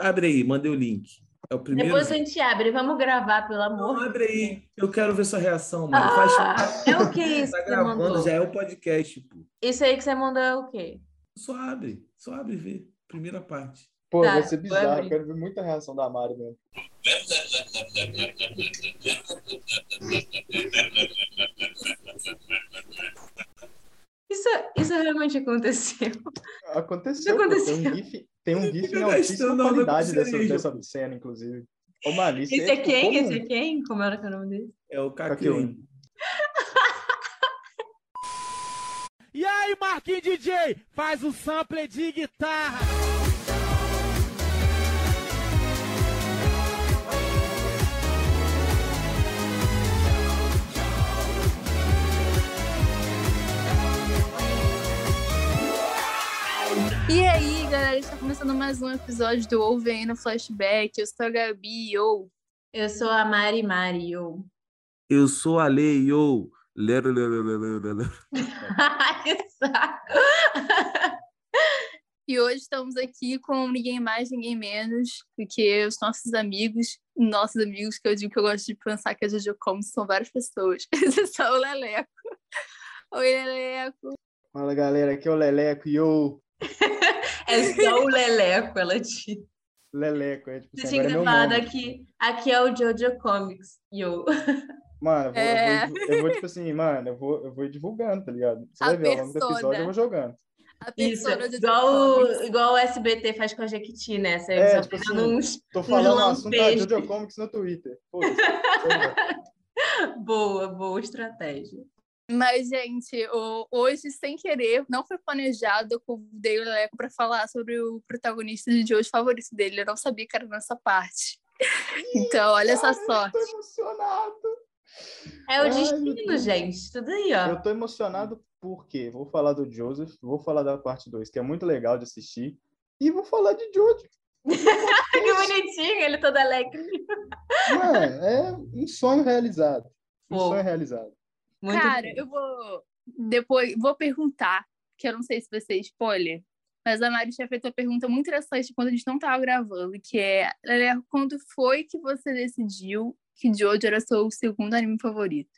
Abre aí, mandei o link. É o primeiro. Depois a gente abre, vamos gravar, pelo amor. Não, abre aí. Eu quero ver sua reação, mano. Ah, Faz... é o que isso Tá gravando, mandou? já é o podcast, pô. Isso aí que você mandou é o quê? Só abre, só abre e vê. Primeira parte. Pô, Tá, vai ser bizarro. Eu quero ver muita reação da Mari mesmo. Isso, isso realmente aconteceu. Aconteceu. Aconteceu. Tem um GIF, tem um GIF em altíssima qualidade dessa, dessa cena, inclusive. Ô, isso Esse é quem? como- Esse é quem? Como era que é o nome dele? É o. Caqueune. E aí, Marquinhos DJ, faz o sample de guitarra. E aí, galera, está começando mais um episódio do Ouve aí no Flashback. Eu sou a Gabi, ou Eu sou a Mari Mario. Eu sou a Lei, yo. Lero, lero, lero, lero. E hoje estamos aqui com ninguém mais, ninguém menos do que os nossos amigos, nossos amigos, que eu digo que eu gosto de pensar que a Jojo Como são várias pessoas. Esse é só o Leleco. Oi, Leleco. Fala, galera. Aqui é o Leleco. Yo! É só o Leleco, ela disse. Leleco. É, tipo, Você assim, tinha agora é que nome. daqui. Aqui é o Jojo Comics. Yo. Mano, eu vou, É. eu, vou, eu vou, tipo assim, mano, eu vou, eu vou ir divulgando, tá ligado? Você A vai ver, ao longo do episódio eu vou jogando. A Isso, igual, o- igual o SBT faz com a Jequiti, né? Você É, tipo pega assim, uns... Tô falando o assunto da lampejos. Jojo Comics no Twitter. Lá. Boa, boa estratégia. Mas, gente, hoje, sem querer, não foi planejado, eu convidei o Leleco para falar sobre o protagonista de hoje favorito dele. Eu não sabia que era nessa parte. Então, olha essa Cara, sorte. Eu tô emocionado. É o Ai, destino, gente. Tudo aí, ó. Eu tô emocionado porque vou falar do Joseph, vou falar da parte 2, que é muito legal de assistir, e vou falar de Jojo. que bonitinho, ele todo alegre. Mano, é um sonho realizado. Um Pô. sonho realizado. Muito Cara, bom. eu vou depois vou perguntar, que eu não sei se vai ser spoiler, mas a Mari tinha feito uma pergunta muito interessante quando a gente não estava gravando, que é, Leleco, quando foi que você decidiu que Jojo era seu segundo anime favorito?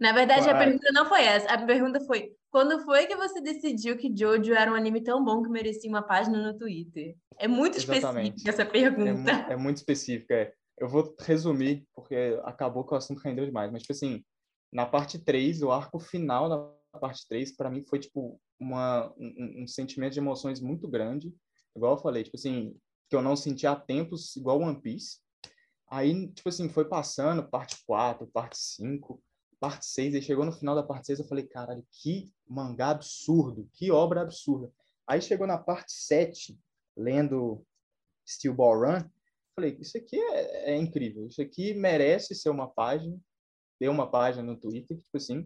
Na verdade, a Vai. pergunta não foi essa. A pergunta foi: quando foi que você decidiu que Jojo era um anime tão bom que merecia uma página no Twitter? É muito Exatamente. específica essa É, mu- pergunta. é muito específica. é. Eu vou resumir, porque acabou que o assunto rendeu demais. Mas, tipo assim, na parte 3, o arco final da parte 3, para mim foi, tipo, uma, um, um sentimento de emoções muito grande. Igual eu falei, tipo assim, que eu não senti há tempos, igual One Piece. Aí, tipo assim, foi passando, parte 4, parte 5, parte 6, e chegou no final da parte 6, eu falei, caralho, que mangá absurdo, que obra absurda. Aí chegou na parte 7, lendo Steel Ball Run, falei, isso aqui é, é incrível, isso aqui merece ser uma página, ter uma página no Twitter, tipo assim,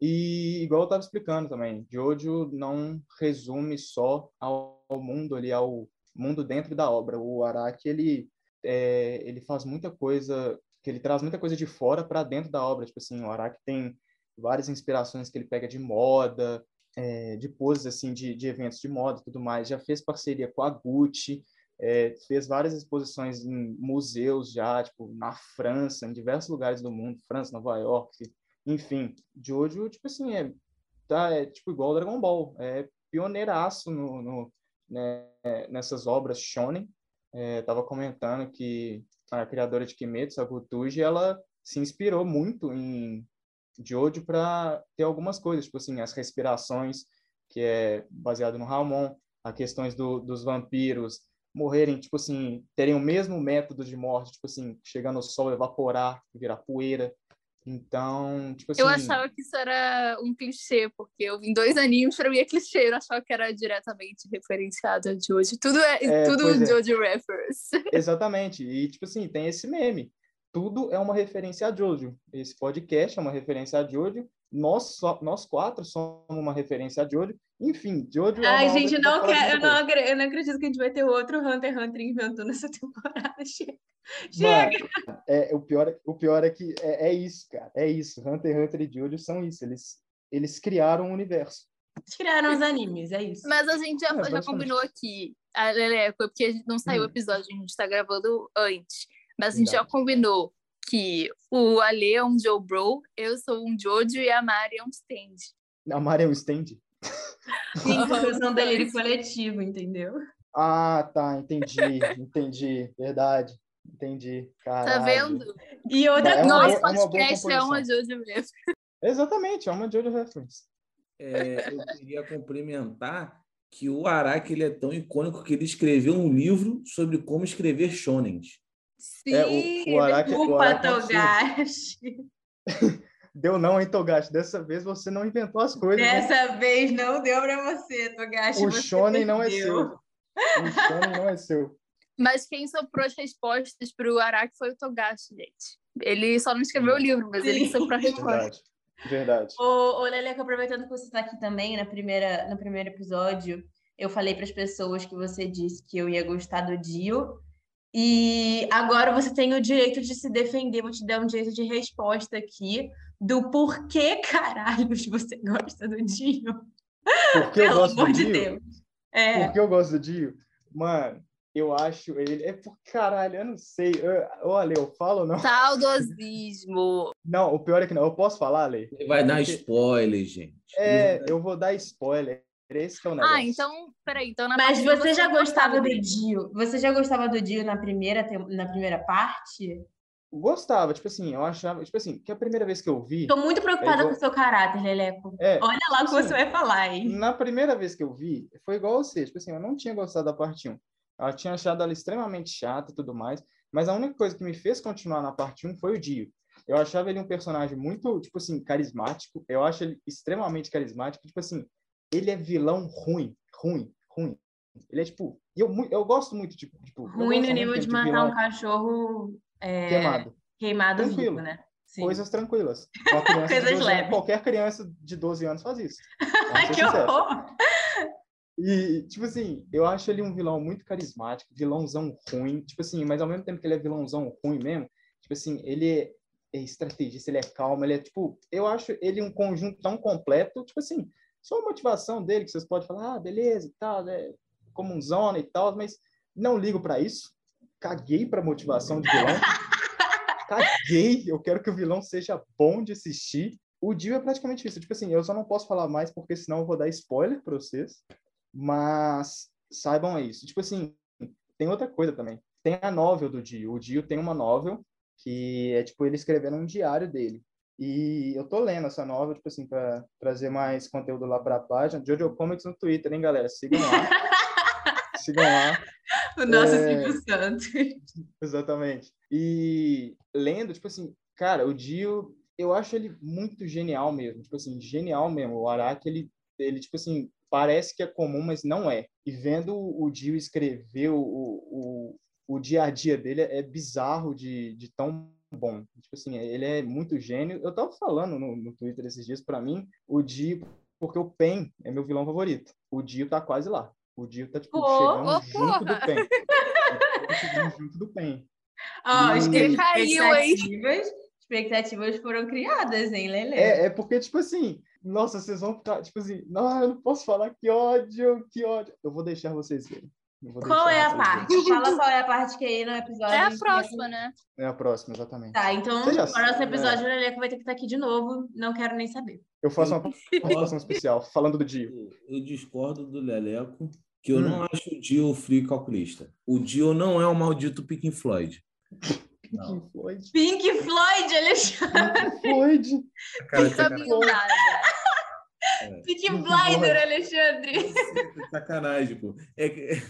e igual eu estava explicando também, Jojo não resume só ao, ao mundo ali, ao mundo dentro da obra. O Araki, ele, é, ele faz muita coisa, que ele traz muita coisa de fora para dentro da obra. Tipo assim, o Araki tem várias inspirações que ele pega de moda, é, de poses assim, de, de eventos de moda e tudo mais. Já fez parceria com a Gucci, é, fez várias exposições em museus já, tipo, na França, em diversos lugares do mundo, França, Nova York, enfim. Jojo, tipo assim, é, tá, é tipo igual Dragon Ball, é pioneiraço no, no, né, nessas obras shonen. É, tava comentando que a criadora de Kimetsu, a Gutuji, ela se inspirou muito em Jojo para ter algumas coisas, tipo assim, as respirações, que é baseado no Ramon, as questões do, dos vampiros morrerem, tipo assim, terem o mesmo método de morte, tipo assim, chegar no sol, evaporar, virar poeira. Então, tipo assim... Eu achava que isso era um clichê, porque eu vi dois animes, pra mim é clichê, eu achava que era diretamente referenciado a Jojo. Tudo é, É, tudo é. Jojo reference. Exatamente. E, tipo assim, tem esse meme. Tudo é uma referência a Jojo. Esse podcast é uma referência a Jojo. Nós, só- nós quatro somos uma referência a Jojo. Enfim, Jojo é Ai, gente, não quero, eu não, coisa. acre- eu não acredito que a gente vai ter outro Hunter x Hunter inventando essa temporada. Chega. É, o, pior, é- o pior é que é, é isso, cara. É isso. Hunter x Hunter e Jojo são isso. Eles, eles criaram um universo. Eles criaram os animes, é isso. Mas a gente já, É, já combinou aqui, a Leleco, porque a gente não saiu o Hum. episódio, a gente tá gravando antes. Mas a gente já Verdade. combinou que o Ale é um Joe Bro, eu sou um Jojo e a Mari é um Stand. A Mari é um stand? Sim, porque são delírio coletivo, entendeu? Ah, tá, entendi, entendi. Verdade, entendi. Tá Caralho. vendo? E outra É uma coisa, Nosso boa- é uma boa podcast é uma. Jojo mesmo. Exatamente, é uma Jojo reference. É, eu queria complementar que o Araki ele é tão icônico que ele escreveu um livro sobre como escrever shonens. Sim, É, o, o Araki, o é. Togashi. Deu não, hein, Togashi? Dessa vez você não inventou as coisas. hein? Dessa vez não deu pra você, Togashi. O você Shonen não é seu. O Shonen não é seu. Mas quem soprou as respostas pro Araki foi o Togashi, gente. Ele só não escreveu o livro, mas ele Sim. soprou a resposta. Verdade. Verdade. Ô, ô Leleco, aproveitando que você está aqui também na primeira, no primeiro episódio, eu falei para as pessoas que você disse que eu ia gostar do Dio. E agora você tem o direito de se defender, vou te dar um direito de resposta aqui do porquê caralhos você gosta do Dio. Porque eu Pelo gosto amor do de Dio. Deus. É. Porque eu gosto do Dio. Mano, eu acho ele. É por caralho, eu não sei. Eu- Olha, eu falo ou não? Saudosismo. Não, o pior é que não. Eu posso falar, Ale? Ele vai dar spoiler, gente. É, eu vou dar spoiler. Esse que é o negócio. Ah, então, peraí. Então na Mas um você já gostava do. Dio? Você já gostava do Dio na primeira, na primeira parte? Gostava, tipo assim, eu achava, tipo assim, que a primeira vez que eu vi. Tô muito preocupada igual- com o seu caráter, Leleco. É, Olha lá o que Sim. você vai falar, hein? na primeira vez que eu vi, foi igual você, tipo assim, eu não tinha gostado da parte 1. Eu tinha achado ela extremamente chata e tudo mais, mas a única coisa que me fez continuar na parte 1 foi o Dio. Eu achava ele um personagem muito, tipo assim, carismático. Eu acho ele extremamente carismático. Tipo assim, ele é vilão ruim, ruim, ruim. Ele é tipo, eu, eu gosto muito, tipo, tipo eu Ruim gosto no nível de de matar vilão um cachorro é, queimado. queimado Tranquilo. vivo, né? Sim. Coisas tranquilas. De Coisas 12 anos- leves. qualquer criança de 12 anos faz isso. Ai, que sinceros. horror! E, tipo assim, eu acho ele um vilão muito carismático, vilãozão ruim, tipo assim, mas ao mesmo tempo que ele é vilãozão ruim mesmo, tipo assim, ele é, é estrategista, ele é calmo, ele é, tipo, eu acho ele um conjunto tão completo, tipo assim, só a motivação dele, que vocês podem falar, ah, beleza e tal, né, como um zona e tal, mas não ligo pra isso, caguei pra motivação de vilão, caguei, eu quero que o vilão seja bom de assistir, o Dio é praticamente isso, tipo assim, eu só não posso falar mais porque senão eu vou dar spoiler pra vocês, mas saibam é isso. Tipo assim, tem outra coisa também. Tem a novel do Dio. O Dio tem uma novel que é tipo ele escrevendo um diário dele. E eu tô lendo essa novel, tipo assim, para trazer mais conteúdo lá para a página. Jojo Comics no Twitter, hein, galera? Sigam lá. Sigam lá. O nosso É. Santos. Exatamente. E lendo, tipo assim, cara, o Dio, eu acho ele muito genial mesmo. Tipo assim, genial mesmo. O Araki, ele, ele tipo assim, parece que é comum, mas não é. E vendo o Dio escrever o, o, o dia a dia dele é bizarro de, de tão bom. Tipo assim, ele é muito gênio. Eu tava falando no, no Twitter esses dias, para mim, o Dio, porque o Pen é meu vilão favorito. O Dio tá quase lá. O Dio tá, tipo, Pô, chegando ô, junto do. Pen. Ele tá chegando junto do Pen. Ó, Hum. espe- Caiu, hein? expectativas, expectativas foram criadas, hein, Lele? É, é porque, tipo assim, nossa, vocês vão ficar, tipo assim, não, eu não posso falar, que ódio, que ódio. Eu vou deixar vocês verem. Eu Qual é a parte? Fala qual é a parte que aí no episódio. É a próxima, né? É a próxima, exatamente. Tá, então, no próximo sabe, episódio, o Leleco vai ter que estar aqui de novo. Não quero nem saber. Eu faço uma participação especial, falando do Dio. Eu, eu discordo do Leleco, que eu Hum. não acho o Dio frio calculista. O Dio não é o maldito Pink Floyd. Não. Pink Floyd. Pink Floyd, Alexandre. Pink Floyd. Cara, sacanagem. blindada. Pink Pink Blinder, Floyd. Alexandre. sacanagem, pô. É que...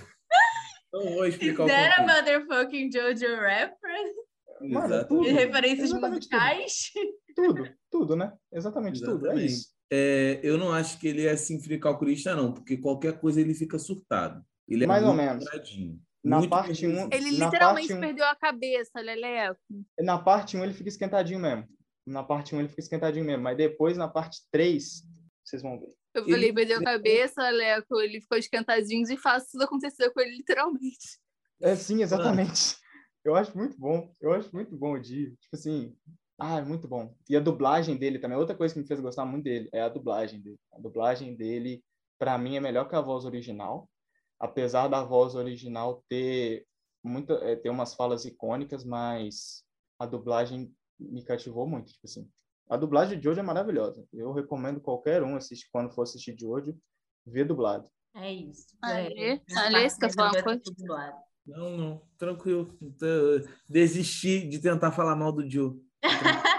Não vou explicar o Fizeram contexto. motherfucking Jojo reference Mano, Exato. tudo. e referências Exatamente musicais. Tudo, tudo, né? Exatamente, tudo. É Exatamente. isso. É, eu não acho que ele é assim calculista, não, porque qualquer coisa ele fica surtado. Ele é Mais ou muito menos. quadradinho, Na muito parte perdido. um- Ele literalmente um- perdeu a cabeça, Leleco. Na parte 1 ele fica esquentadinho mesmo. Na parte 1 ele fica esquentadinho mesmo. Mas depois, na parte 3, vocês vão ver. Eu Ele- falei, perdeu a cabeça, Leleco. Ele ficou de fato, tudo aconteceu com ele literalmente. É, sim, exatamente. Eu acho muito bom. Eu acho muito bom o Dio. Tipo assim, Ah, é muito bom. E a dublagem dele também, outra coisa que me fez gostar muito dele, é a dublagem dele. A dublagem dele, para mim, é melhor que a voz original. Apesar da voz original ter muita, é, ter umas falas icônicas, mas a dublagem me cativou muito, tipo assim. A dublagem de hoje é maravilhosa. Eu recomendo qualquer um assistir quando for assistir de hoje, ver dublado. É isso. Ali, é, ali, você quer falar uma coisa? Dublado. Não, não, tranquilo. Desisti de tentar falar mal do Joe.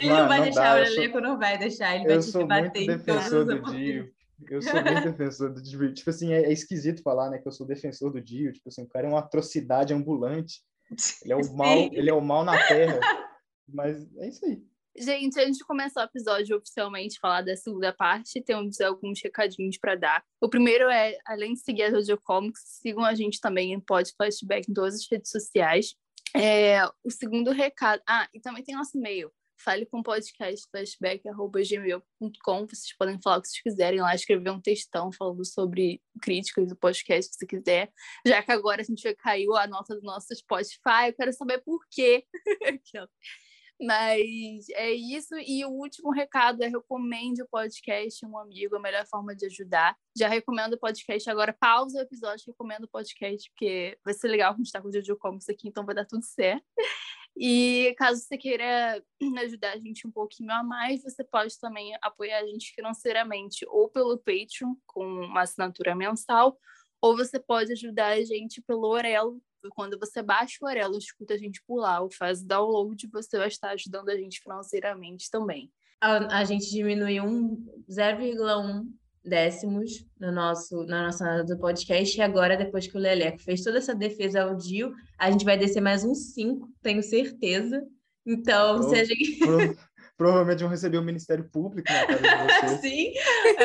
Ele Mano, não vai não deixar, dá, o eu sou- Leleco não vai deixar, ele vai Eu te sou muito bater em todos defensor do. Dio. Eu sou muito defensor do Dio. Tipo assim, é, é esquisito falar, né, que eu sou defensor do Dio. Tipo assim, o cara é uma atrocidade ambulante. Ele é o Sim. mal, ele é o mal na terra. Mas é isso aí. Gente, antes de começar o episódio oficialmente, falar da segunda parte, temos alguns recadinhos para dar. O primeiro é, além de seguir a Jojo Comics, sigam a gente também em Pod Flashback em todas as redes sociais. É, o segundo recado... Ah, e também tem nosso e-mail. Fale com podcastflashback.gmail.com. Vocês podem falar o que vocês quiserem lá, escrever um textão falando sobre críticas do podcast, se quiser. Já que agora a gente caiu a nota do nosso Spotify, eu quero saber por quê. Mas é isso. E o último recado é recomende o podcast um amigo, a melhor forma de ajudar. Já recomendo o podcast agora. Pausa o episódio, recomendo o podcast, porque vai ser legal a gente estar com o Jojo Comics aqui, então vai dar tudo certo. E caso você queira ajudar a gente um pouquinho a mais, você pode também apoiar a gente financeiramente ou pelo Patreon, com uma assinatura mensal, ou você pode ajudar a gente pelo Orelo. Quando você baixa o Orelo, escuta a gente lá, ou faz download, você vai estar ajudando a gente financeiramente também. A, a gente diminuiu um 0,1 décimos no nosso, na nossa nota do podcast, e agora, depois que o Leleco fez toda essa defesa ao Dio, a gente vai descer mais uns 5, tenho certeza. Então, se a gente. Pro- provavelmente vão receber o Ministério Público na cara de vocês. Sim,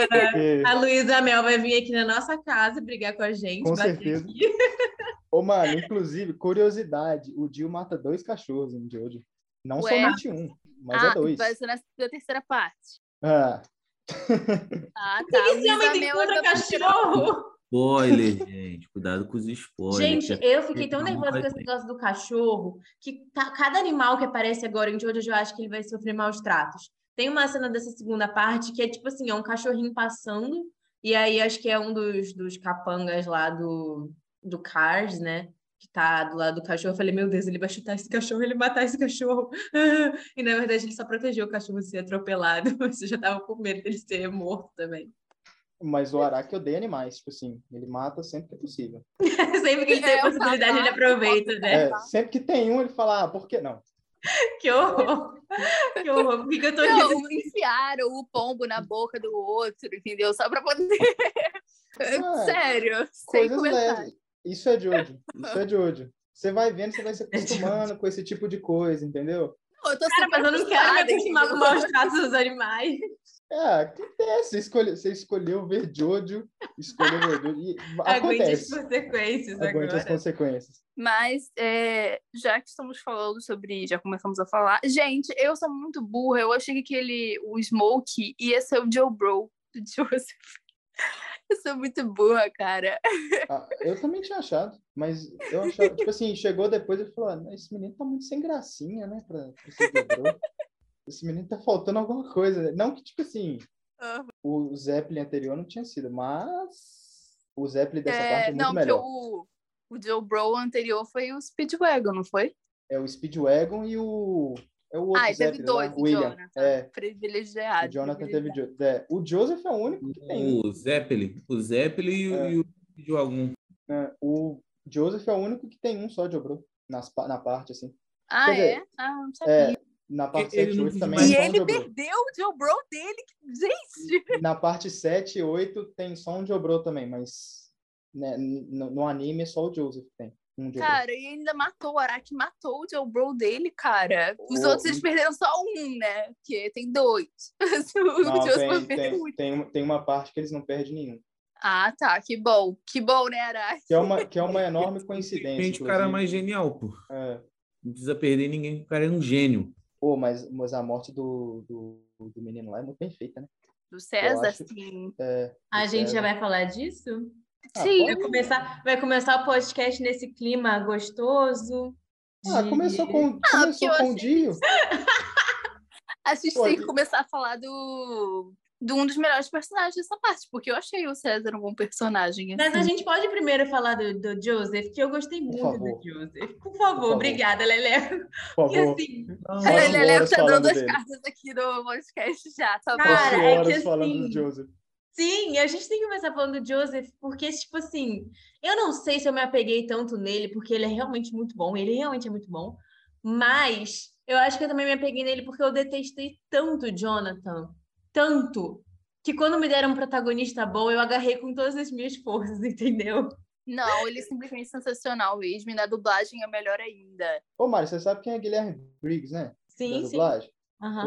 porque- a Luísa Mel vai vir aqui na nossa casa brigar com a gente. Com bater certeza. aqui. Ô, mano, inclusive, curiosidade, o Dio mata dois cachorros em Jojo. Não Ué? somente um, mas ah, é dois. vai ser na na terceira parte. Ah, Ah, Por tá. que esse homem tem contra é cultura cachorro? Spoiler, gente. Cuidado com os spoilers. Gente, eu fiquei tão nervosa com esse negócio do cachorro que tá- cada animal que aparece agora em Jojo, eu acho que ele vai sofrer maus tratos. Tem uma cena dessa segunda parte que é tipo assim, é um cachorrinho passando, e aí acho que é um dos, dos capangas lá do, do Cars, né? Que tá do lado do cachorro. Eu falei, meu Deus, ele vai chutar esse cachorro, ele vai matar esse cachorro. E na verdade ele só protegeu o cachorro de ser atropelado, mas eu já tava com medo dele ser morto também. mas o Araki odeia animais, tipo assim, ele mata sempre que é possível. Sempre que ele tem É, a possibilidade, ele babaca, aproveita, né? É, sempre que tem um, ele fala, ah, por que não? Que horror! Que horror! Por que que eu tô Não, rindo? enfiaram o pombo na boca do outro, entendeu? Só pra poder. Ah, Sério, sem Coisas comentário. Isso é Jojo, isso é Jojo. Você vai vendo, você vai se acostumando com esse tipo de coisa, entendeu? Eu tô Cara, mas eu não quero me acostumar com maus tratos dos animais. É, acontece. Você escolheu, você escolheu ver Jojo, escolheu ver Jojo, e Aguente as consequências Aguente as agora. consequências. Mas é, já que estamos falando sobre, já começamos a falar, gente, eu sou muito burra. Eu achei que aquele, o Smoke ia ser o Joe Bro do Joseph. Eu sou muito burra, cara. Ah, eu também tinha achado, mas eu achava, tipo assim, chegou depois e falou, ah, esse menino tá muito sem gracinha, né, pra, pra. Esse menino tá faltando alguma coisa. Não que, tipo assim, Aham. o Zeppelin anterior não tinha sido, mas o Zeppelin dessa É, parte é muito não, porque melhor. o, o Joe Bro anterior foi o Speedwagon, não foi? É o Speedwagon e o. É o outro Ah, teve Zeppelin lá, dois, o William. Jonathan. É, Privilegiado. o Jonathan privilegiado. teve. É, o Joseph é o único que tem. O Zeppelin. O Zeppelin e, o- É. e o de algum. né? O Joseph é o único que tem um só de nas, pa- na parte, assim. Ah, Quer dizer, é? Ah, não sabia. É, na parte Ele 7 e não 8 quis também E é um ele de perdeu o Joe Bro dele. Gente! Na parte 7 e 8 tem só um de Obro também, mas né, no, no anime é só o Joseph que tem. Um. Cara, e ainda matou, o Araki matou o Joe Bro dele, cara. Os O- outros eles perderam só um, né? Porque tem dois. o Não, tem, tem, tem, uma- tem uma parte que eles não perdem nenhum. Ah, tá. Que bom. Que bom, né, Araki? Que é uma, que é uma enorme coincidência. Gente, o cara é mais genial, pô. É. Não precisa perder ninguém, o cara é um gênio. Pô, mas, mas a morte do, do, do menino lá é muito bem feita, né? Do César, acho- sim. É, A do gente já vai falar disso? Ah, Sim. Vai começar, vai começar o podcast nesse clima gostoso. Ah, de- começou com, Ah, começou com o Dio. A gente tem que começar a falar do, de um dos melhores personagens dessa parte, porque eu achei o César um bom personagem. Mas a assim. gente pode primeiro falar do, do Joseph, que eu gostei muito do Joseph. Por favor, favor. obrigada, Lelé. Por E favor. assim, A horas tá dando as dele. cartas aqui no podcast já, tá bom? Cara, é que horas falando assim- do Joseph. Sim, a gente tem que começar falando do Joseph, porque, tipo assim, eu não sei se eu me apeguei tanto nele, porque ele é realmente muito bom, ele realmente é muito bom, mas eu acho que eu também me apeguei nele porque eu detestei tanto o Jonathan, tanto, que quando me deram um protagonista bom, eu agarrei com todas as minhas forças, entendeu? Não, ele é simplesmente sensacional mesmo, e na dublagem é melhor ainda. Ô, Mário, você sabe quem é Guilherme Briggs, né? da Sim, sim. dublagem?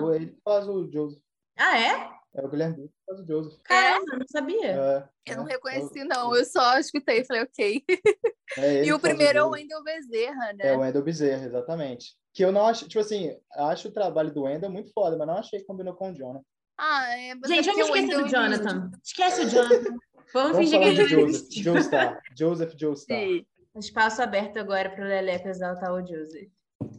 Ou Ele que faz o Joseph. Ah, é? É o Guilherme Briggs que faz o Joseph. Caramba, eu não sabia. É, Eu não é, reconheci, é o- não, eu só escutei e falei, ok. é ele E o primeiro é o Joseph. Wendel Bezerra, né? É o Wendel Bezerra, exatamente. Que eu não acho, tipo assim, acho o trabalho do Wendel muito foda, mas não achei que combinou com o Jonah. Ah, é, é Gente, vamos o esquecer do Wendell- Jonathan. Esquece o Jonathan. Vamos Vamos fingir que ele não Joseph. existe. Joestar. Joseph Joestar. Sim. Espaço aberto agora para o Leleco exaltar o Joseph.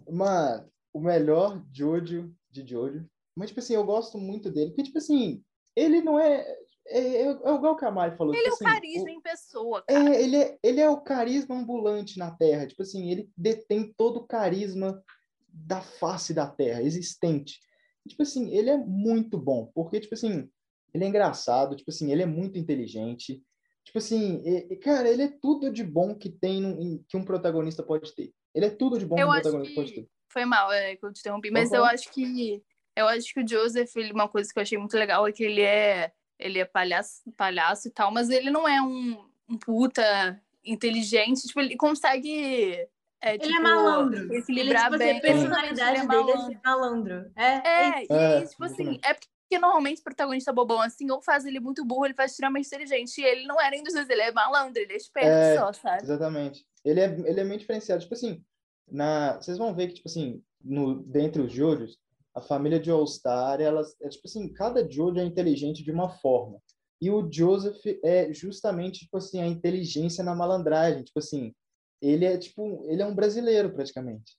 Mano, o melhor Jojo de Jojo. Mas, tipo assim, eu gosto muito dele. Porque, tipo assim, ele não é. É, é, é igual o que a Mari falou. Ele é tipo o assim, carisma em pessoa, É, cara. ele é, ele é o carisma ambulante na Terra. Tipo assim, ele detém todo o carisma da face da Terra, existente. Tipo assim, ele é muito bom, porque, tipo assim, ele é engraçado, tipo assim, ele é muito inteligente. Tipo assim, e, cara, ele é tudo de bom que tem em- que um protagonista pode ter. Ele é tudo de bom que Eu um acho protagonista pode que ter. foi mal é, que eu te interrompi, Pode mas eu acho que eu acho que o Joseph, ele, uma coisa que eu achei muito legal é que ele é ele é palhaço, palhaço e tal, mas ele não é um, um puta inteligente, tipo, ele consegue é, Ele tipo, é malandro. Ele, equilibrar tipo, assim, bem. a personalidade Ele é dele é malandro. malandro. É, É, e É, aí, tipo assim, é porque normalmente o protagonista bobão assim, ou faz ele muito burro, ele faz extremamente inteligente. E ele não é nem dos dois, ele é malandro, ele é esperto É, só, sabe? Exatamente. Ele é, ele é meio diferenciado. Tipo assim, na, vocês vão ver que, tipo assim, no, dentre os Jojos, a família de All-Star, elas, é tipo assim, cada Jojo é inteligente de uma forma. E o Joseph é justamente, tipo assim, a inteligência na malandragem. Tipo assim, ele é, tipo, ele é um brasileiro, praticamente.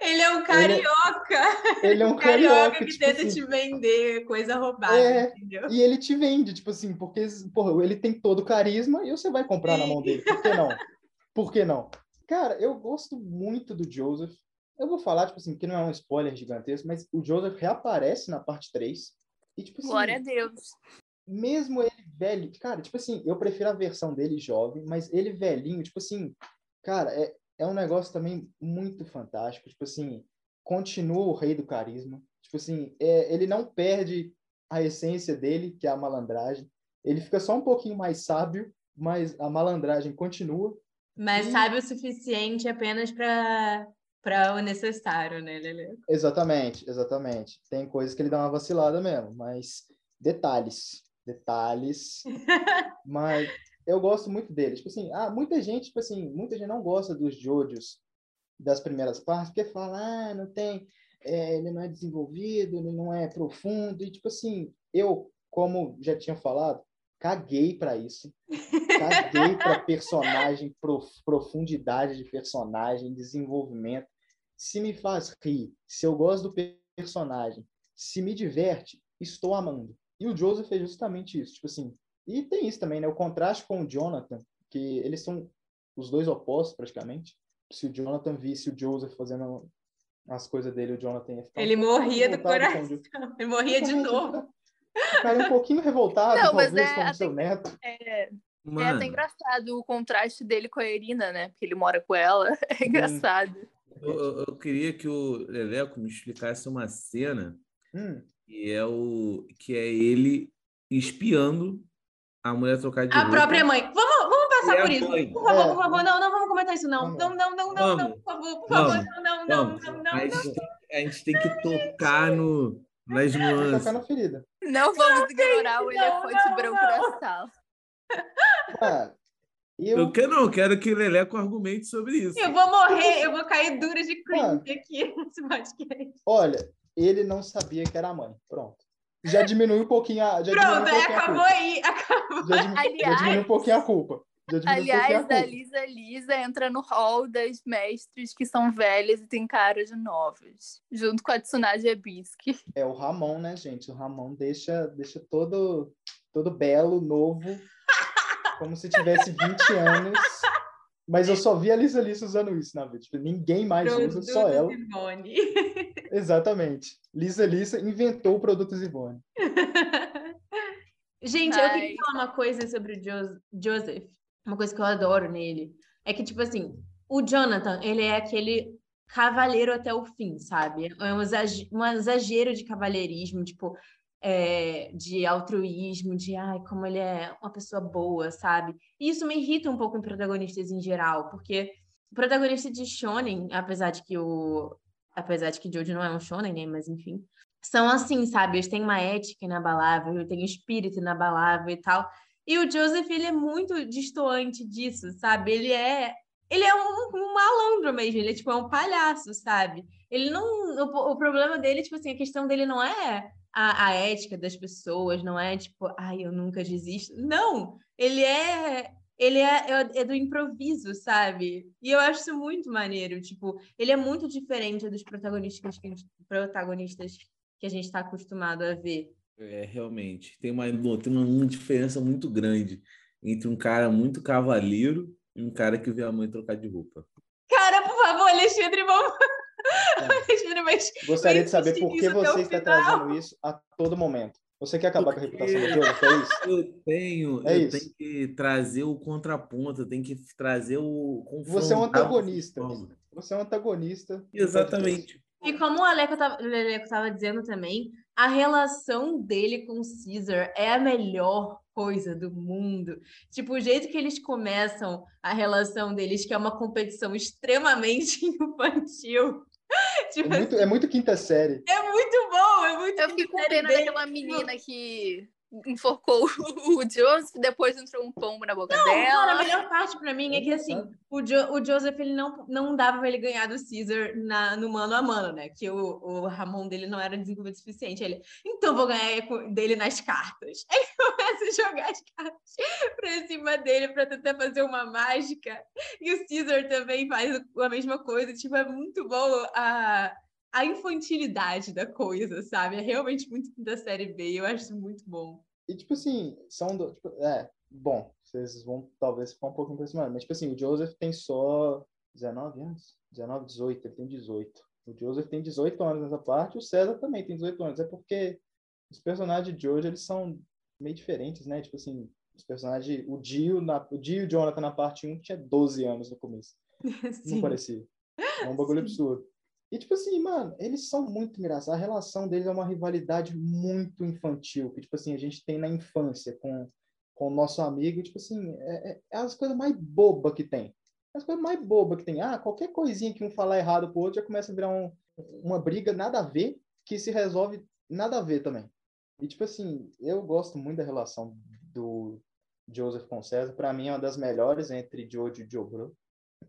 Ele é um Ele é- carioca. Ele é um Carioca carioca, que tipo tenta assim, te vender coisa roubada, É, entendeu? E ele te vende, tipo assim, porque porra, ele tem todo o carisma e você vai comprar na mão dele. Por que não? Por que não? Cara, eu gosto muito do Joseph. Eu vou falar, tipo assim, que não é um spoiler gigantesco, mas o Joseph reaparece na parte 3. E, tipo assim, Glória a Deus. mesmo ele velho, cara, tipo assim, eu prefiro a versão dele jovem, mas ele velhinho, tipo assim, cara, é, é um negócio também muito fantástico. Tipo assim, continua o rei do carisma. Tipo assim, é, ele não perde a essência dele, que é a malandragem. Ele fica só um pouquinho mais sábio, mas a malandragem continua. Mas Ih. sabe o suficiente apenas para para o necessário, né, Lele? Exatamente, exatamente. Tem coisas que ele dá uma vacilada mesmo, mas detalhes, detalhes. mas eu gosto muito dele. Tipo assim, ah, muita gente, tipo assim, muita gente não gosta dos Jojos das primeiras partes, porque fala, ah, não tem, é, ele não é desenvolvido, ele não é profundo, e tipo assim, eu, como já tinha falado, caguei para isso. Caguei para personagem, prof- profundidade de personagem, desenvolvimento. Se me faz rir, se eu gosto do pe- personagem, se me diverte, estou amando. E o Joseph fez justamente isso, tipo assim. E tem isso também, né? O contraste com o Jonathan, que eles são os dois opostos praticamente. Se o Jonathan visse o Joseph fazendo as coisas dele, o Jonathan ia ficar um Ele pouco morria do coração. Ele morria de novo. Ficaria um pouquinho revoltado, Não, mas talvez, é, com o seu neto. É, é Mano, até engraçado o contraste dele com a Irina, né? Porque ele mora com ela. É engraçado. Eu- eu queria que o Leleco me explicasse uma cena Hum, que é o que é ele espiando a mulher trocar de A roupa. própria mãe. Vamos, vamos passar por isso. mãe? Por favor, É. por favor. Não, não vamos comentar isso, não. Vamos. Não, não, não, não, não, por favor, por favor. Vamos. Não, não, não, Vamos. não, não. a, gente tem, a gente tem que tocar no, nas nuances. tocar na ferida. Não vamos ignorar o não, elefante não, branco não. da sala. E eu, Eu quero, não, eu quero que o Leleco argumente sobre isso. Eu vou morrer, eu vou cair dura de Ah. cringe aqui nesse podcast. olha, ele não sabia que era a mãe. Pronto. Já diminuiu um pouquinho a. Já diminuiu um Pronto, aí pouquinho a acabou culpa. aí. Acabou. Já, dimi- já Aliás- diminuiu um pouquinho a culpa. Aliás, a. Lisa Lisa entra no hall das mestres que são velhas e tem cara de novas, junto com a Tsunade Ebisky. É o Ramon, né, gente? O Ramon deixa, deixa todo, todo belo, novo, como se tivesse 20 anos. Mas eu só vi a Lisa Lisa usando isso na vida. Tipo, ninguém mais usa, só ela. Ivone. Exatamente. Lisa Lisa inventou o produto Zivone. Gente, eu queria Ai. falar uma coisa sobre o Jo- Joseph. Uma coisa que eu adoro nele. É que, tipo assim, o Jonathan, ele é aquele cavaleiro até o fim, sabe? É um um exagero de cavalheirismo, tipo, é, de altruísmo, de ai, como ele é uma pessoa boa, sabe? E isso me irrita um pouco em protagonistas em geral, porque o protagonista de Shonen, apesar de que o. Apesar de que Jojo não é um Shonen, né? Mas enfim. São assim, sabe? Eles têm uma ética inabalável, têm um espírito inabalável e tal. E o Joseph, ele é muito distoante disso, sabe? Ele é. Ele é um, um malandro mesmo, ele é tipo é um palhaço, sabe? Ele não. O, o problema dele, tipo assim, a questão dele não é a, a ética das pessoas, não é tipo, ai, eu nunca desisto. Não! Ele é. Ele é, é, é do improviso, sabe? E eu acho isso muito maneiro. Tipo, ele é muito diferente dos protagonistas que a gente, protagonistas que a gente está acostumado a ver. É, realmente. Tem uma, tem uma diferença muito grande entre um cara muito cavaleiro e um cara que vê a mãe trocar de roupa. Cara, por favor, Alexandre, vamos. Alexandre, mas Gostaria de saber por que você está final. trazendo isso a todo momento. Você quer acabar com a reputação do Porque- Joseph, é isso? Eu tenho, É eu isso. tenho que trazer o contraponto, eu tenho que trazer o Você é um antagonista. Você é um antagonista. Exatamente. E como o Aleco estava dizendo também, a relação dele com o Caesar é a melhor coisa do mundo. Tipo, o jeito que eles começam a relação deles, que é uma competição extremamente infantil. É Tipo, muito, é muito quinta série. é muito bom, é muito Eu fiquei com pena dele. daquela menina que enforcou o Joseph, depois entrou um pombo na boca Não, cara, a dela. melhor parte pra mim é que assim, o, jo o Joseph ele não, não dava pra ele ganhar do Caesar na, no mano a mano, né? Que o, o Ramon dele não era desenvolvido o suficiente. Ele, então vou ganhar dele nas cartas. Aí começa a jogar as cartas cima dele pra tentar fazer uma mágica. E o Caesar também faz a mesma coisa. Tipo, é muito bom a, a infantilidade da coisa, sabe? É realmente muito da série B. Eu acho muito bom. E, tipo assim, são. Do, tipo, é, bom, vocês vão talvez ficar um pouco impressionados, mas, tipo assim, o Joseph tem só 19 anos? 19, 18, ele tem 18. O Joseph tem 18 anos nessa parte, o César também tem 18 anos. É porque os personagens de hoje, eles são meio diferentes, né? Tipo assim, os personagens. O Dio, na, o Dio e o Jonathan na parte 1 tinha 12 anos no começo. Não Sim. parecia. É um bagulho Sim. absurdo. E, tipo assim, mano, eles são muito engraçados. A relação deles é uma rivalidade muito infantil, que, tipo assim, a gente tem na infância com, com o nosso amigo. E, tipo assim, é, é- é as coisas mais bobas que tem. É as coisas mais bobas que tem. Ah, qualquer coisinha que um falar errado pro outro já começa a virar um, uma briga nada a ver, que se resolve nada a ver também. E, tipo assim, eu gosto muito da relação do Joseph César. Pra mim, é uma das melhores entre Jojo e Jobro.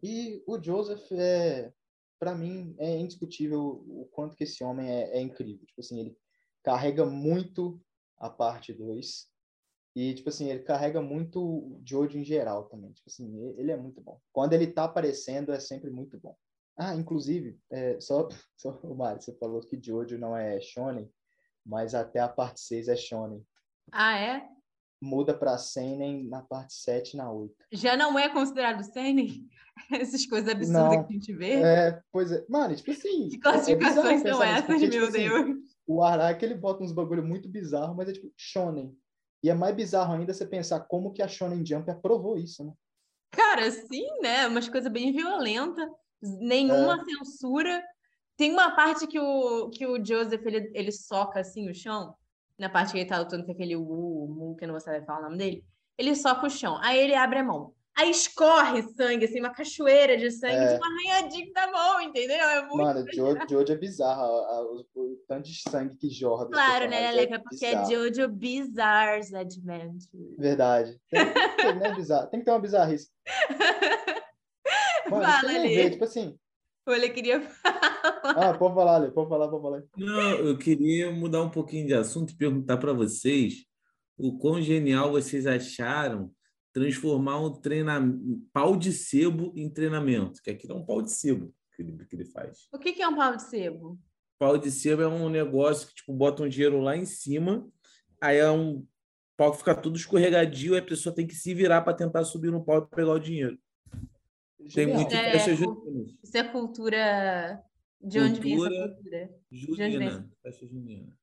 E o Joseph é, para mim, é indiscutível o quanto que esse homem é, é incrível. Tipo assim, ele carrega muito a parte 2 e, tipo assim, ele carrega muito o Jojo em geral também. Tipo assim, ele é muito bom. Quando ele tá aparecendo, é sempre muito bom. Ah, inclusive, é, só, só o Mário, você falou que Jojo não é shonen, mas até a parte 6 é shonen. Ah, é? Muda pra seinen na parte 7 e na 8. Já não é considerado seinen? Essas coisas absurdas Não. que a gente vê? É, pois é. Mano, tipo assim. Que é- é classificações são pensar nisso, essas, porque, meu tipo assim, Deus? o Araki ele bota uns bagulho muito bizarro, mas é tipo shonen. E é mais bizarro ainda você pensar como que a Shonen Jump aprovou isso, né? Cara, sim, né? Umas coisas bem violentas, nenhuma É. censura. Tem uma parte que o, que o Joseph ele, ele soca assim o chão, na parte que ele tá lutando com aquele Wu, Mu, que eu não vou saber falar o nome dele. Ele soca o chão, aí ele abre a mão. Aí escorre sangue, assim, uma cachoeira de sangue, É. tipo arranhadinho da mão, entendeu? É muito Mano, Jojo, Jojo é bizarro. o, o tanto de sangue que jorra. claro, né, Leleca? Porque é. Jojo Bizarre's Adventure. Verdade. Tem, tem, né, bizarro. tem que ter uma bizarrice. Mano, Fala, Lê. tipo assim. Olha, eu queria Ah, pode falar, Lê, pode falar, pode falar. Não, eu queria mudar um pouquinho de assunto e perguntar para vocês o quão genial vocês acharam transformar um treinamento, pau de sebo em treinamento, que aqui é um pau de sebo que ele, que ele faz. O que, que é um pau de sebo? Pau de sebo é um negócio que tipo bota um dinheiro lá em cima, aí é um pau que fica tudo escorregadio, e a pessoa tem que se virar para tentar subir no pau e pegar o dinheiro. Tem Genial. muito É, festa cu- junina. Isso é cultura. De onde vem essa Cultura cultura? Junina. Festa junina.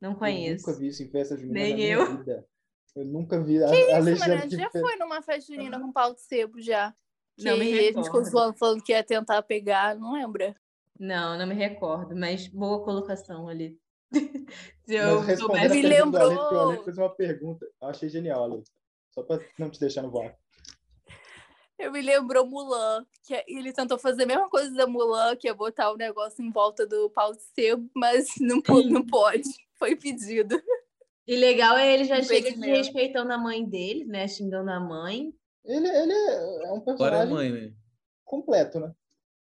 Não Eu conheço. nunca vi isso em festa junina Nem na minha eu. vida. Eu nunca vi a, Que a isso, de Já fe- foi numa festa junina com pau de sebo já. Que Não me a gente ficou recordo. falando que ia tentar pegar, não lembra? Não, não me recordo, mas boa colocação ali. Se Mas eu a soubesse. Me lembrou. porque o Ale fez uma pergunta. Eu achei genial, Ale. Só pra não te deixar no vácuo. Eu me lembrou Mulan, que é- ele tentou fazer a mesma coisa da Mulan, que é botar o negócio em volta do pau de sebo, mas não, não pode. Foi pedido. E legal é ele já chega Impedimento. desrespeitando a mãe dele, né? Xingando a mãe. Ele, ele é um Agora é personagem mãe, né? completo, né?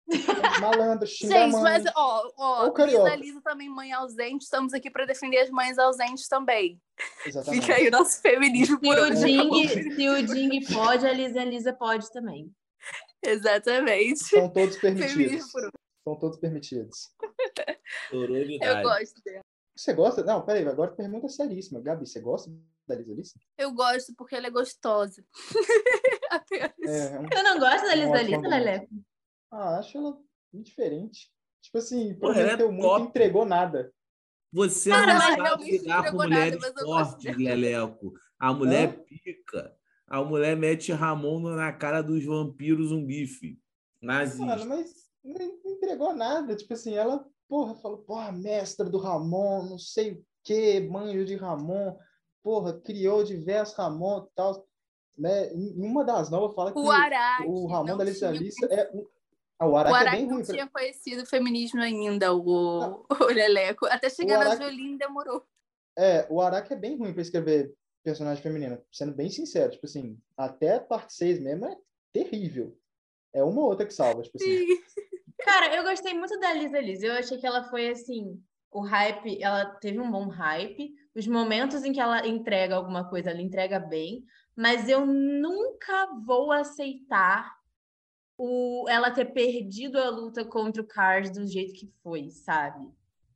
É Malandro, xinga a Gente, mãe. mas ó, ó, Ou carioca. Lisa, Lisa também mãe ausente, estamos aqui para defender as mães ausentes também. Exatamente. Fica aí o nosso feminismo Se o. Ding, se o Ding pode, a Lisa, a Lisa pode também. Exatamente. São todos permitidos. por. São todos permitidos. Eu gosto dela. Você gosta? Não, peraí, agora pergunta seríssima. Gabi, você gosta da Lisa Alice? Eu gosto porque ela é gostosa. É, é um- Você não gosta da Lisa, argumento. Lelé? Ah, acho ela diferente. Tipo assim, ela é prometeu muito top. entregou nada. Você Cara, não sabe lidar com entregou nada, mulheres mas eu gosto fortes, Leleco. A mulher pica. A mulher mete Ramon na cara dos vampiros um bife. Nazista. Mano, mas não entregou nada. Tipo assim, ela, porra, falou, porra, mestra do Ramon, não sei o quê, manjo de Ramon, porra, criou diversos Ramon e tal. Né? Em uma das novas fala que O o Ramon da Alice é. um- Ah, o O Araki é não ruim. pra- tinha conhecido o feminismo ainda, o, o Leleco. Até chegar O na Jolene demorou. É, o Araki é bem ruim pra escrever personagem feminino, sendo bem sincero. Tipo assim, até a parte 6 mesmo é terrível. É uma ou outra que salva, tipo assim. Cara, eu gostei muito da Lisa Lisa. Eu achei que ela foi assim. O hype, ela teve um bom hype. Os momentos em que ela entrega alguma coisa, ela entrega bem. Mas eu nunca vou aceitar o, ela ter perdido a luta contra o Cars do jeito que foi, sabe?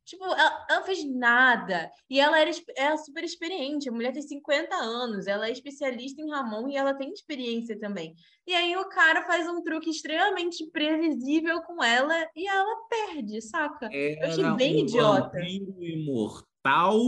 Tipo, ela, ela não fez nada. E ela era esp- é super experiente. A mulher tem 50 anos, ela é especialista em Ramon e ela tem experiência também. E aí o cara faz um truque extremamente previsível com ela e ela perde, saca? achei Era bem um idiota. imortal.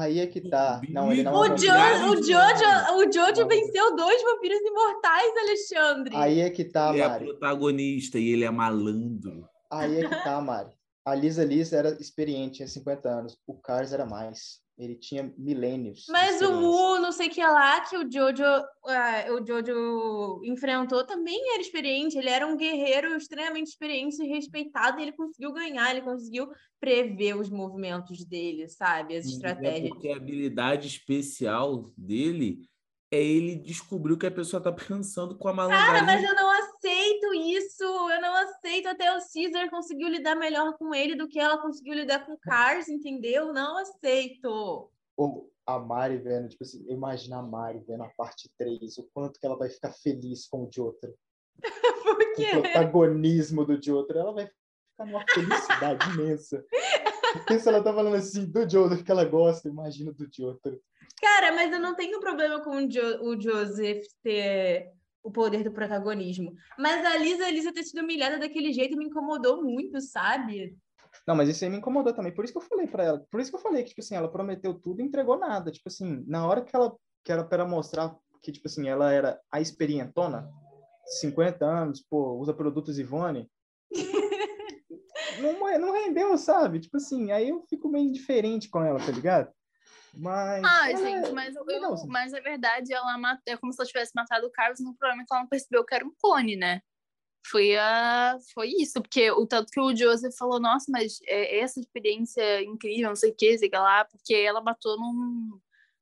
Aí é que tá. Não, ele não O, é Não, jo vampiro. não. o Jojo, o Jojo venceu dois vampiros imortais, Alexandre. Aí é que tá, ele é Mari. protagonista e ele é malandro. Aí é que tá, Mari. A Lisa Lisa era experiente, tinha 50 anos. O Cars era mais. Ele tinha milênios. Mas o. Wu, não sei o que lá, que o Jojo, ah, o Jojo enfrentou, também era experiente. Ele era um guerreiro extremamente experiente e respeitado. E ele conseguiu ganhar, ele conseguiu prever os movimentos dele, sabe? As É estratégias. porque a habilidade especial dele é ele descobrir o que a pessoa tá pensando com a Cara, malandragem. mas eu não aceito isso. Até o Caesar conseguiu lidar melhor com ele do que ela conseguiu lidar com o Cars, entendeu? Não aceito. Ou a Mari vendo, tipo assim, imagina a Mari vendo a parte 3, o quanto que ela vai ficar feliz com o Jotaro. Por Com o quê? protagonismo do Jotaro. Ela vai ficar numa felicidade imensa. Porque se ela tá falando assim do Jotaro que ela gosta, imagina do Jotaro. Cara, mas eu não tenho problema com o, jo o Joseph ter o poder do protagonismo. Mas a Lisa, a Lisa ter sido humilhada daquele jeito me incomodou muito, sabe? Não, mas isso aí me incomodou também. Por isso que eu falei pra ela. Por isso que eu falei que, tipo assim, ela prometeu tudo e entregou nada. Tipo assim, na hora que ela que era para mostrar que, tipo assim, ela era a experientona, 50 anos, pô, usa produtos Ivone. não, é- não rendeu, sabe? Tipo assim, aí eu fico meio indiferente com ela, tá ligado? Mas. Ah, ela gente, é mas, eu, legalzinha. mas na verdade ela mata, é como se ela tivesse matado o Carlos no problema é que ela não percebeu que era um clone, né? Foi, a, foi isso, porque o tanto que o Joseph falou, nossa, mas é, essa experiência incrível, não sei o que, sei lá, porque ela matou num,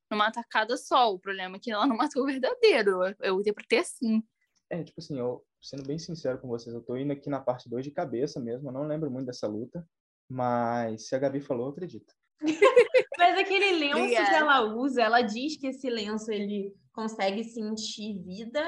numa atacada só. O problema é que ela não matou o verdadeiro. Eu interpretei assim. É, tipo assim, eu, sendo bem sincero com vocês, eu tô indo aqui na parte 2 de cabeça mesmo, eu não lembro muito dessa luta, mas se a Gabi falou, eu acredito. Mas aquele lenço que ela usa, ela diz que esse lenço ele consegue sentir vida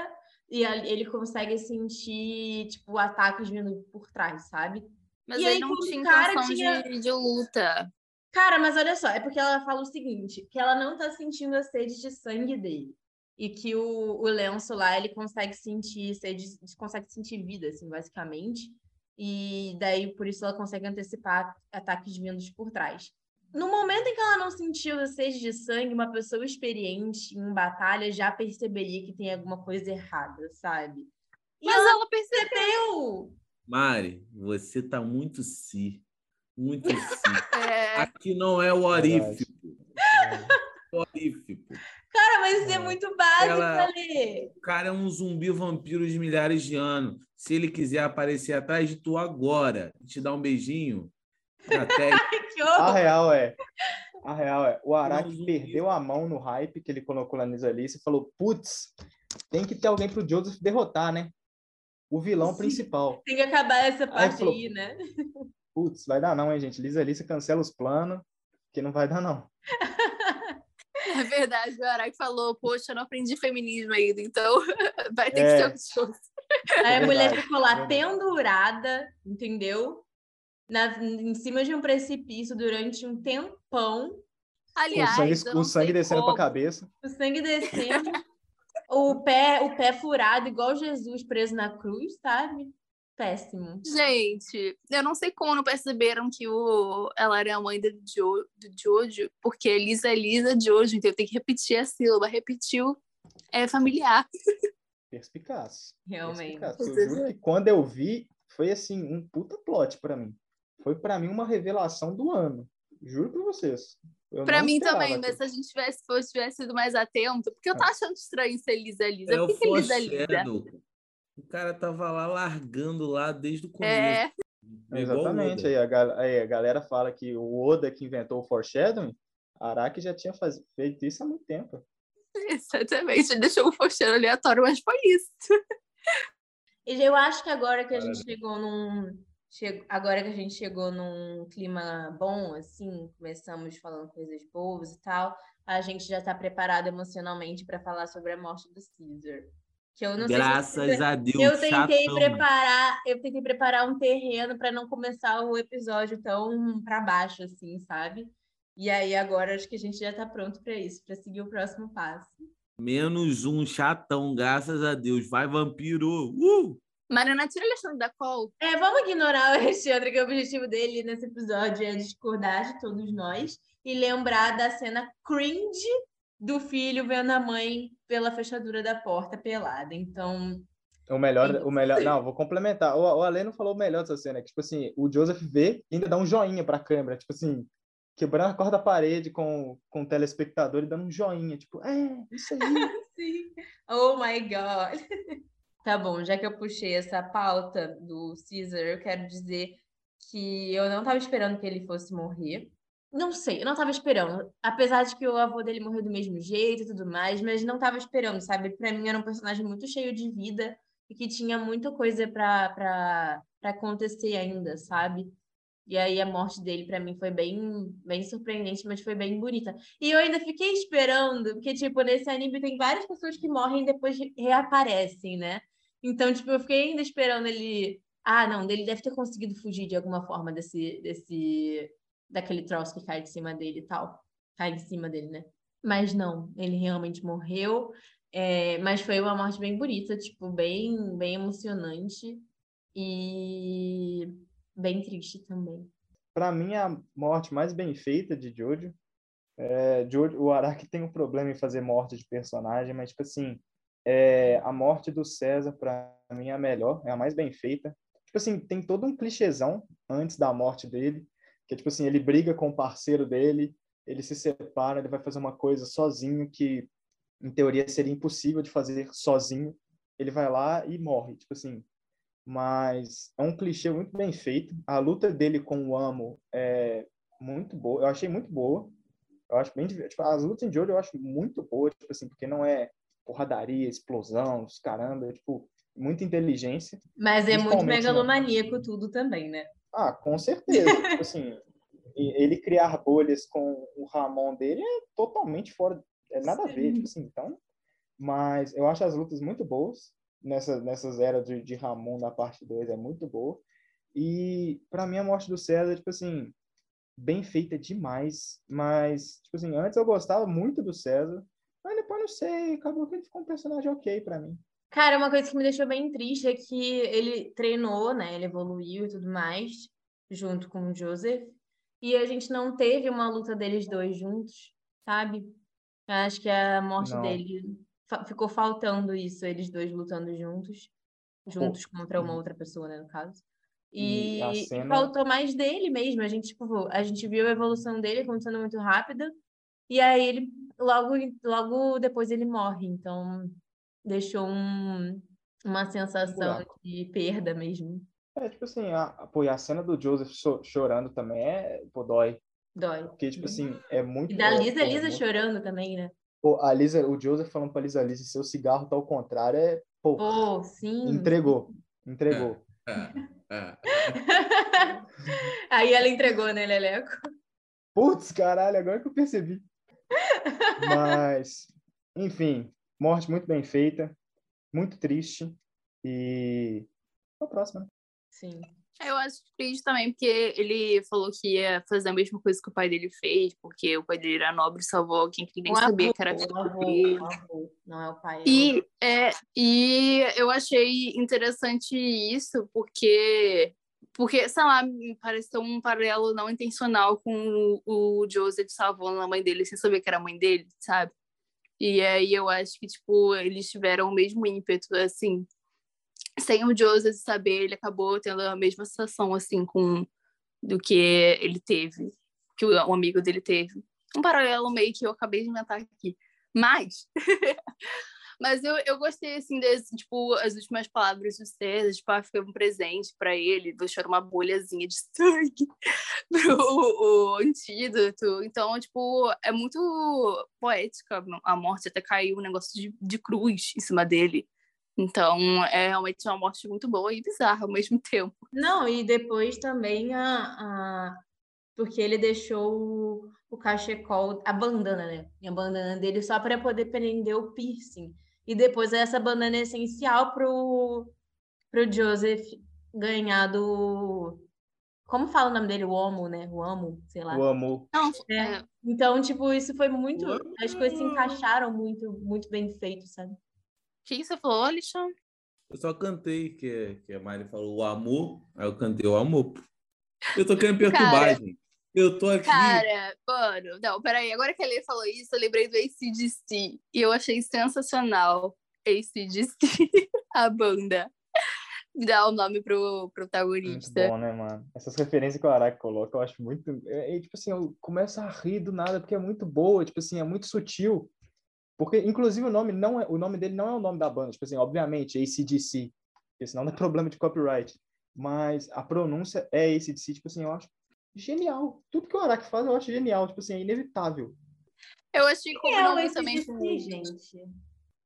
e ele consegue sentir, tipo, ataques vindo por trás, sabe? Mas E ele aí, não tinha o cara tinha- de, de luta. Cara, mas olha só, é porque ela fala o seguinte, que ela não tá sentindo a sede de sangue dele. E que o, o lenço lá, ele consegue sentir sede, consegue sentir vida, assim, basicamente. E daí, por isso, ela consegue antecipar ataques vindos por trás. No momento em que ela não sentiu a sede de sangue, uma pessoa experiente em batalha já perceberia que tem alguma coisa errada, sabe? E Mas ela ela percebeu. Mari, você tá muito si. Muito si. É, Aqui não é o orífico. O orífico. Cara, mas isso é É. muito básico, Ela- Ale. O cara é um zumbi vampiro de milhares de anos. Se ele quiser aparecer atrás de tu agora e te dar um beijinho na testa, Que A real é. A real é. O Araki perdeu a mão no hype que ele colocou na Nizalice e falou: putz, tem que ter alguém pro Joseph derrotar, né? O vilão Sim. principal. Tem que acabar essa parte falou- aí, né? Putz, vai dar não, hein, gente? Lisa Alice cancela os planos, que não vai dar não. é verdade, o Araki falou, poxa, eu não aprendi feminismo ainda, então vai ter que É. ser outro show. Aí a mulher ficou lá verdade. pendurada, entendeu? Na, em cima de um precipício durante um tempão, Aliás, o sangue, eu o sangue descendo pra como. cabeça. o sangue descendo, o pé, o pé furado, igual Jesus preso na cruz, sabe? Péssimo. Gente, eu não sei como não perceberam que o... ela era a mãe do, jo... do Jojo, porque Elisa é Elisa Jojo, então tem que repetir a sílaba, repetiu, é familiar. Perspicaz. Realmente. Perspicaz. Eu juro que quando eu vi, foi assim, um puta plot pra mim. Foi pra mim uma revelação do ano. Juro pra vocês. Não mim também, mas se a gente tivesse, fosse, tivesse sido mais atento, porque eu tava achando estranho ser Elisa Elisa. é o Por que, Elisa? foreshadow. O cara tava lá largando lá desde o começo. É, É Exatamente. Aí a, aí a galera fala que o Oda que inventou o foreshadowing, Araki já tinha faz... feito isso há muito tempo. exatamente. Ele deixou o focheiro aleatório, mas foi isso. E eu acho que agora que a gente chegou num. Agora que a gente chegou num clima bom, assim, começamos falando coisas boas e tal, a gente já tá preparado emocionalmente para falar sobre a morte do Caesar. Que eu não sei se Graças a Deus. Eu tentei chatão. preparar, eu tentei preparar um terreno para não começar o episódio tão para baixo assim, sabe? E aí agora acho que a gente já tá pronto para isso, para seguir o próximo passo. Menos um chatão, graças a Deus. Vai, vampiro! Uh! Mariana, tira Alexandre da Col. É, vamos ignorar o Alexandre, que o objetivo dele nesse episódio é discordar de todos nós e lembrar da cena cringe do filho vendo a mãe pela fechadura da porta pelada. Então, O melhor, o melhor. Não, vou complementar. O, o Ale não falou o melhor dessa cena, que, tipo assim, o Joseph vê e ainda dá um joinha pra câmera, tipo assim, quebrando a corda da parede com, com o telespectador e dando um joinha, tipo, é, isso aí. sim. Oh my God. Tá bom, já que eu puxei essa pauta do Caesar, eu quero dizer que eu não estava esperando que ele fosse morrer. Não sei, eu não estava esperando. Apesar de que o avô dele morreu do mesmo jeito e tudo mais, mas não estava esperando, sabe? Para mim era um personagem muito cheio de vida e que tinha muita coisa para acontecer ainda, sabe? E aí a morte dele para mim foi bem, bem surpreendente, mas foi bem bonita. E eu ainda fiquei esperando, porque tipo, nesse anime tem várias pessoas que morrem e depois re- reaparecem, né? Então, tipo, eu fiquei ainda esperando ele, ah, não, ele deve ter conseguido fugir de alguma forma desse desse daquele troço que cai de cima dele e tal. Cai em cima dele, né? Mas não, ele realmente morreu. É, mas foi uma morte bem bonita, tipo, bem, bem emocionante e bem triste também. Pra mim, a morte mais bem feita de Jojo. É, Jojo o Araki tem um problema em fazer morte de personagem, mas, tipo assim, é, a morte do César, pra mim, é a melhor, é a mais bem feita. Tipo assim, tem todo um clichêzão antes da morte dele, que é tipo assim, ele briga com o parceiro dele, ele se separa, ele vai fazer uma coisa sozinho que, em teoria, seria impossível de fazer sozinho. Ele vai lá e morre, tipo assim. Mas é um clichê muito bem feito. A luta dele com o Amo é muito boa. Eu achei muito boa. Eu acho bem tipo, as lutas de Jojo eu acho muito boas, tipo assim, porque não é porradaria, explosão, os caramba, tipo, muita inteligência. Mas é muito Principalmente, né? megalomaníaco tudo também, né? Ah, com certeza. tipo assim, ele criar bolhas com o Ramon dele é totalmente fora, é nada a ver, Sim. tipo assim, então Mas eu acho as lutas muito boas. Nessa, nessas eras de, de Ramon na parte 2 é muito boa. E para mim a morte do César, tipo assim, bem feita demais. Mas, tipo assim, antes eu gostava muito do César. Não sei, acabou que ele ficou um personagem ok para mim. Cara, uma coisa que me deixou bem triste é que ele treinou, né? Ele evoluiu e tudo mais, junto com o Joseph. E a gente não teve uma luta deles dois juntos, sabe? Acho que a morte Não. dele ficou faltando isso, eles dois lutando juntos, juntos contra uma outra pessoa, né, no caso. E E, e cena- faltou mais dele mesmo. A gente, tipo, a gente viu a evolução dele acontecendo muito rápida. E aí ele logo, logo depois ele morre. Então deixou um, uma sensação buraco. de perda mesmo. É, tipo assim, a, a- pô, e a cena do Joseph cho- chorando também é, pô, dói. Dói. Porque, tipo assim, é muito... E da é, Lisa, pô, Lisa muito- chorando também, né? Pô, a Lisa, o Joseph falando pra Lisa, Lisa, seu cigarro tá ao contrário, é, pô, Pô, sim. entregou, entregou. É, é. Aí ela entregou, né, Leleco? Putz, caralho, agora que eu percebi. Mas, enfim, morte muito bem feita, muito triste. E. Até a próxima. Sim. Eu acho triste também, porque ele falou que ia fazer a mesma coisa que o pai dele fez, porque o pai dele era nobre e salvou alguém que O sabia avô, que era o filho avô, dele. não é o pai. é E, é, e eu achei interessante isso, porque, porque, sei lá, me pareceu um paralelo não intencional com o, o Joseph salvando a mãe dele sem saber que era a mãe dele, sabe? E aí eu acho que, tipo, eles tiveram o mesmo ímpeto, assim. Sem o Joseph saber, ele acabou tendo a mesma sensação, assim, com do que ele teve, que o, amigo dele teve. Um paralelo meio que eu acabei de inventar aqui. Mas Mas eu, eu gostei, assim, desse, tipo, as últimas palavras do César, tipo, ah, foi um presente para ele, deixaram uma bolhazinha de sangue pro o, antídoto. Então, tipo, é muito poética a morte, até caiu um negócio de, de cruz em cima dele. Então, é realmente uma morte muito boa e bizarra ao mesmo tempo. Não, e depois também a, a... porque ele deixou o, o cachecol, a bandana, né? A bandana dele só para poder prender o piercing. E depois essa bandana é essencial pro, pro Joseph ganhar do. Como fala o nome dele? O Homo, né? O Amo, sei lá. O amor. Não, É. é, Então, tipo, isso foi muito. As coisas se encaixaram muito, muito bem feito, sabe? o que você falou, Alexandre? Eu só cantei que, que a Mari falou o amor, aí eu cantei o amor. Eu tô querendo perturbar, Cara, gente. Eu tô aqui. Cara, mano, não, peraí, agora que a Lê falou isso, eu lembrei do ACDC e eu achei sensacional ACDC, a banda. Dar o nome pro Muito protagonista. bom, né, mano? Essas referências que o Araki coloca, eu acho muito. É, é, tipo assim, eu começo a rir do nada, porque é muito boa, tipo assim, é muito sutil. Porque, inclusive, o nome não é, o nome dele não é o nome da banda, tipo assim, obviamente, ACDC, porque senão dá problema de copyright. Mas a pronúncia é ACDC, tipo assim, eu acho genial. Tudo que o Araki faz, eu acho genial, tipo assim, é inevitável. Eu achei que é o também ACDC, com. gente?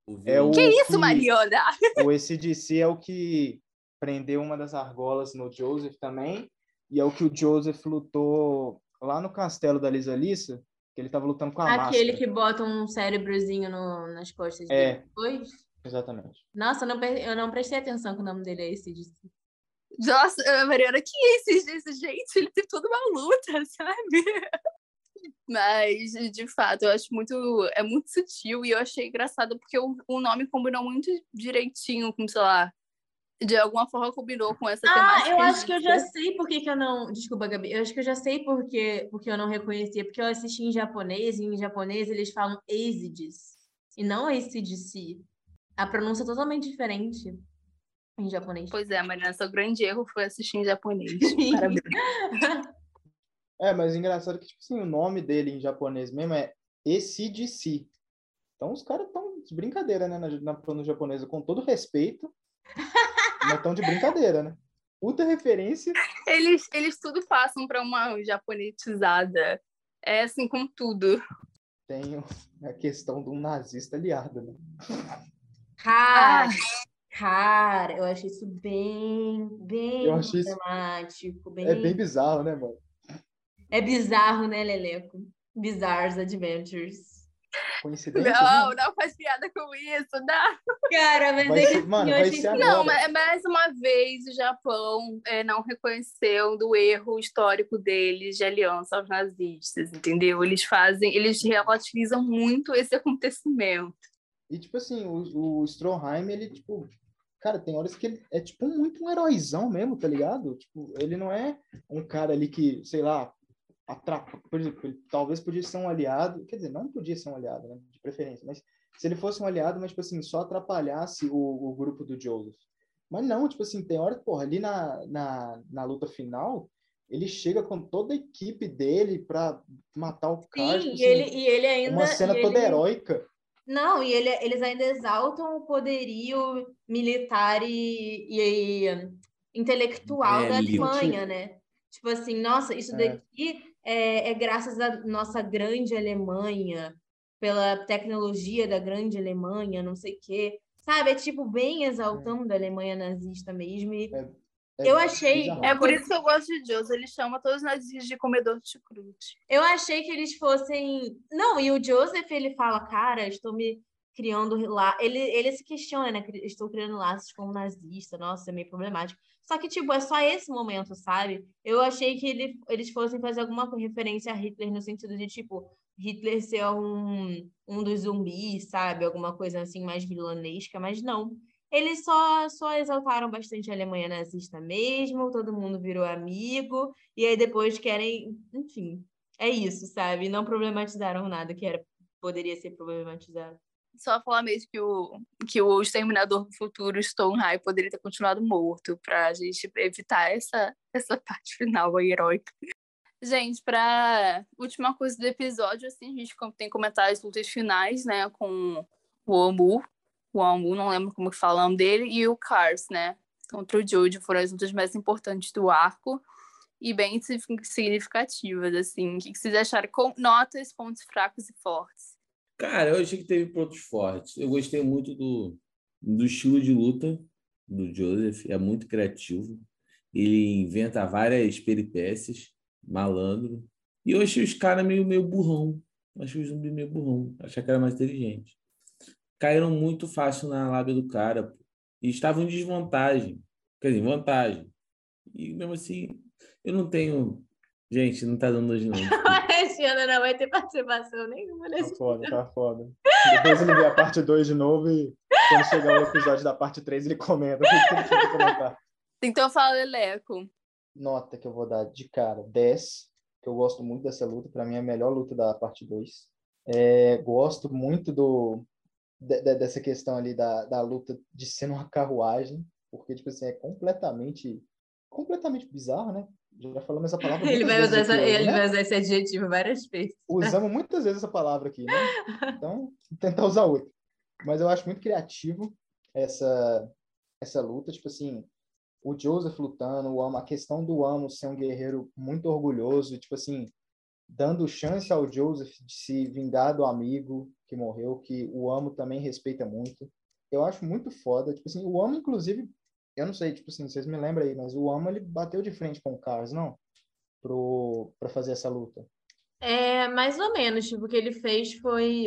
O É o Que isso, que- Mariana? O ACDC é o que prendeu uma das argolas no Joseph também, e é o que o Joseph lutou lá no castelo da Lisa Lisa, que ele tava lutando com a Aquele máscara. que bota um cérebrozinho no- nas costas É. dele depois? Exatamente. Nossa, eu não, eu não prestei atenção que o nome dele é esse. Nossa, a Mariana, que é esse, gente? Ele tem toda uma luta, sabe? Mas, de fato, eu acho muito. É muito sutil e eu achei engraçado porque o, o nome combinou muito direitinho com, sei lá. De alguma forma combinou com essa Ah, temática. eu acho que eu já sei por que que eu não. Desculpa, Gabi. Eu acho que eu já sei por que, porque eu não reconhecia. Porque eu assisti em japonês, e em japonês eles falam ACDs e não ACDC. A pronúncia é totalmente diferente em japonês. Pois é, Mariana, seu grande erro foi assistir em japonês. Parabéns. É, mas engraçado que, tipo assim, o nome dele em japonês mesmo é ACDC. Então os caras estão de brincadeira, né, na, na pronúncia japonesa, com todo respeito, mas estão de brincadeira, né? Puta referência. Eles, eles tudo passam para uma japonetizada. É assim com tudo. Tem a questão de um nazista aliado, né? Cara, cara, eu achei isso bem, bem Eu achei isso- problemático. Bem... É bem bizarro, né, mano? É bizarro, né, Leleco? Bizarros Adventures. Coincidência? Não, não faz piada com isso, não. Cara, mas Vai é ser- que mano, vai ser agora. Não, mas mais uma vez o Japão é, não reconheceu do erro histórico deles de aliança aos nazistas, entendeu? Eles fazem, eles relativizam muito esse acontecimento. E, tipo assim, o, o Stroheim, ele, tipo, cara, tem horas que ele é, tipo, muito um heróizão mesmo, tá ligado? Tipo, ele não é um cara ali que, sei lá, atrapa, por exemplo, ele talvez podia ser um aliado, quer dizer, não podia ser um aliado, né, de preferência, mas se ele fosse um aliado, mas, tipo assim, só atrapalhasse o, o grupo do Joseph. Mas não, tipo assim, tem hora, porra, ali na, na, na luta final, ele chega com toda a equipe dele pra matar o cara, Sim, tipo e ele, assim, e ele ainda. uma cena toda ele- heróica. Não, e ele- eles ainda exaltam o poderio militar e, e intelectual da Bélico. Alemanha, né? Tipo assim, nossa, isso É. daqui é, é graças à nossa grande Alemanha, pela tecnologia da grande Alemanha, não sei o quê. Sabe? É tipo bem exaltando a Alemanha nazista mesmo. E É Eu achei- bizarro. É por isso que eu gosto de Deus, ele chama todos os nazistas de comedor de chucrute. Eu achei que eles fossem. Não, e o Joseph, ele fala, cara, estou me criando lá. Ele, ele se questiona, né? Estou criando laços com um nazista, nossa, é meio problemático. Só que, tipo, é só esse momento, sabe? Eu achei que ele, eles fossem fazer alguma referência a Hitler no sentido de, tipo, Hitler ser um, um dos zumbis, sabe? Alguma coisa assim mais vilanesca, mas não. Eles só, só exaltaram bastante a Alemanha nazista mesmo, todo mundo virou amigo, e aí depois querem, enfim, é isso, sabe? Não problematizaram nada que era, poderia ser problematizado. Só falar mesmo que o, que o Exterminador do Futuro, Stonehenge, poderia ter continuado morto pra gente evitar essa, essa parte final aí, heróica. Gente, pra última coisa do episódio, assim, a gente tem as lutas finais, né, com o Amu, o Amu, não lembro como que fala dele, e o Cars, né, contra o Jojo, foram as lutas mais importantes do arco e bem signifi- significativas, assim. O que que vocês acharam? Com notas, pontos fracos e fortes. Cara, eu achei que teve pontos fortes. Eu gostei muito do, do estilo de luta do Joseph, é muito criativo. Ele inventa várias peripécias, malandro. E eu achei os caras meio, meio burrão. Achei os zumbis meio burrão. Achei que era mais inteligente. Caíram muito fácil na lábia do cara. pô. E estavam em desvantagem. Quer dizer, em vantagem. E mesmo assim, eu não tenho. Gente, não tá dando hoje não. Esse ano não vai ter participação nenhuma Tá nesse foda, tá foda. Depois ele vê a parte 2 de novo e quando chegar o episódio da parte 3 ele comenta. Então fala, Leleco. Nota que eu vou dar de cara, 10, que eu gosto muito dessa luta, pra mim é a melhor luta da parte 2. É, gosto muito do de- de- dessa questão ali da, da luta de ser numa carruagem, porque tipo assim, é completamente completamente bizarro, né? Já falamos essa palavra Ele vai, usar essa, aqui ele né? vai usar esse adjetivo várias vezes. Usamos muitas vezes essa palavra aqui, né? Então, tentar usar outra. Mas eu acho muito criativo essa essa luta, tipo assim, o Joseph lutando, o Amo, a questão do Amo ser um guerreiro muito orgulhoso, tipo assim, dando chance ao Joseph de se vingar do amigo que morreu, que o Amo também respeita muito. Eu acho muito foda, tipo assim, o Amo inclusive, eu não sei, tipo assim, vocês me lembram aí, mas o Amo ele bateu de frente com o Cars, não? Pro para fazer essa luta. É, mais ou menos, tipo, o que ele fez foi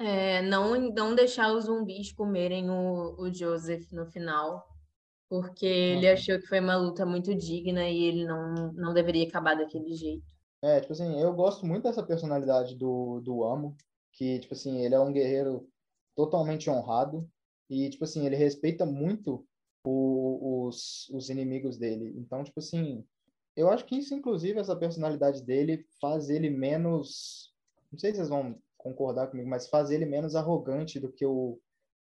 é, não, não deixar os zumbis comerem o, o Joseph no final, porque ele Uhum. achou que foi uma luta muito digna e ele não, não deveria acabar daquele jeito. É, tipo assim, eu gosto muito dessa personalidade do, do Amo, que, tipo assim, ele é um guerreiro totalmente honrado e, tipo assim, ele respeita muito o- os, os inimigos dele. Então, tipo assim, eu acho que isso, inclusive, essa personalidade dele faz ele menos, não sei se vocês vão concordar comigo, mas faz ele menos arrogante do que o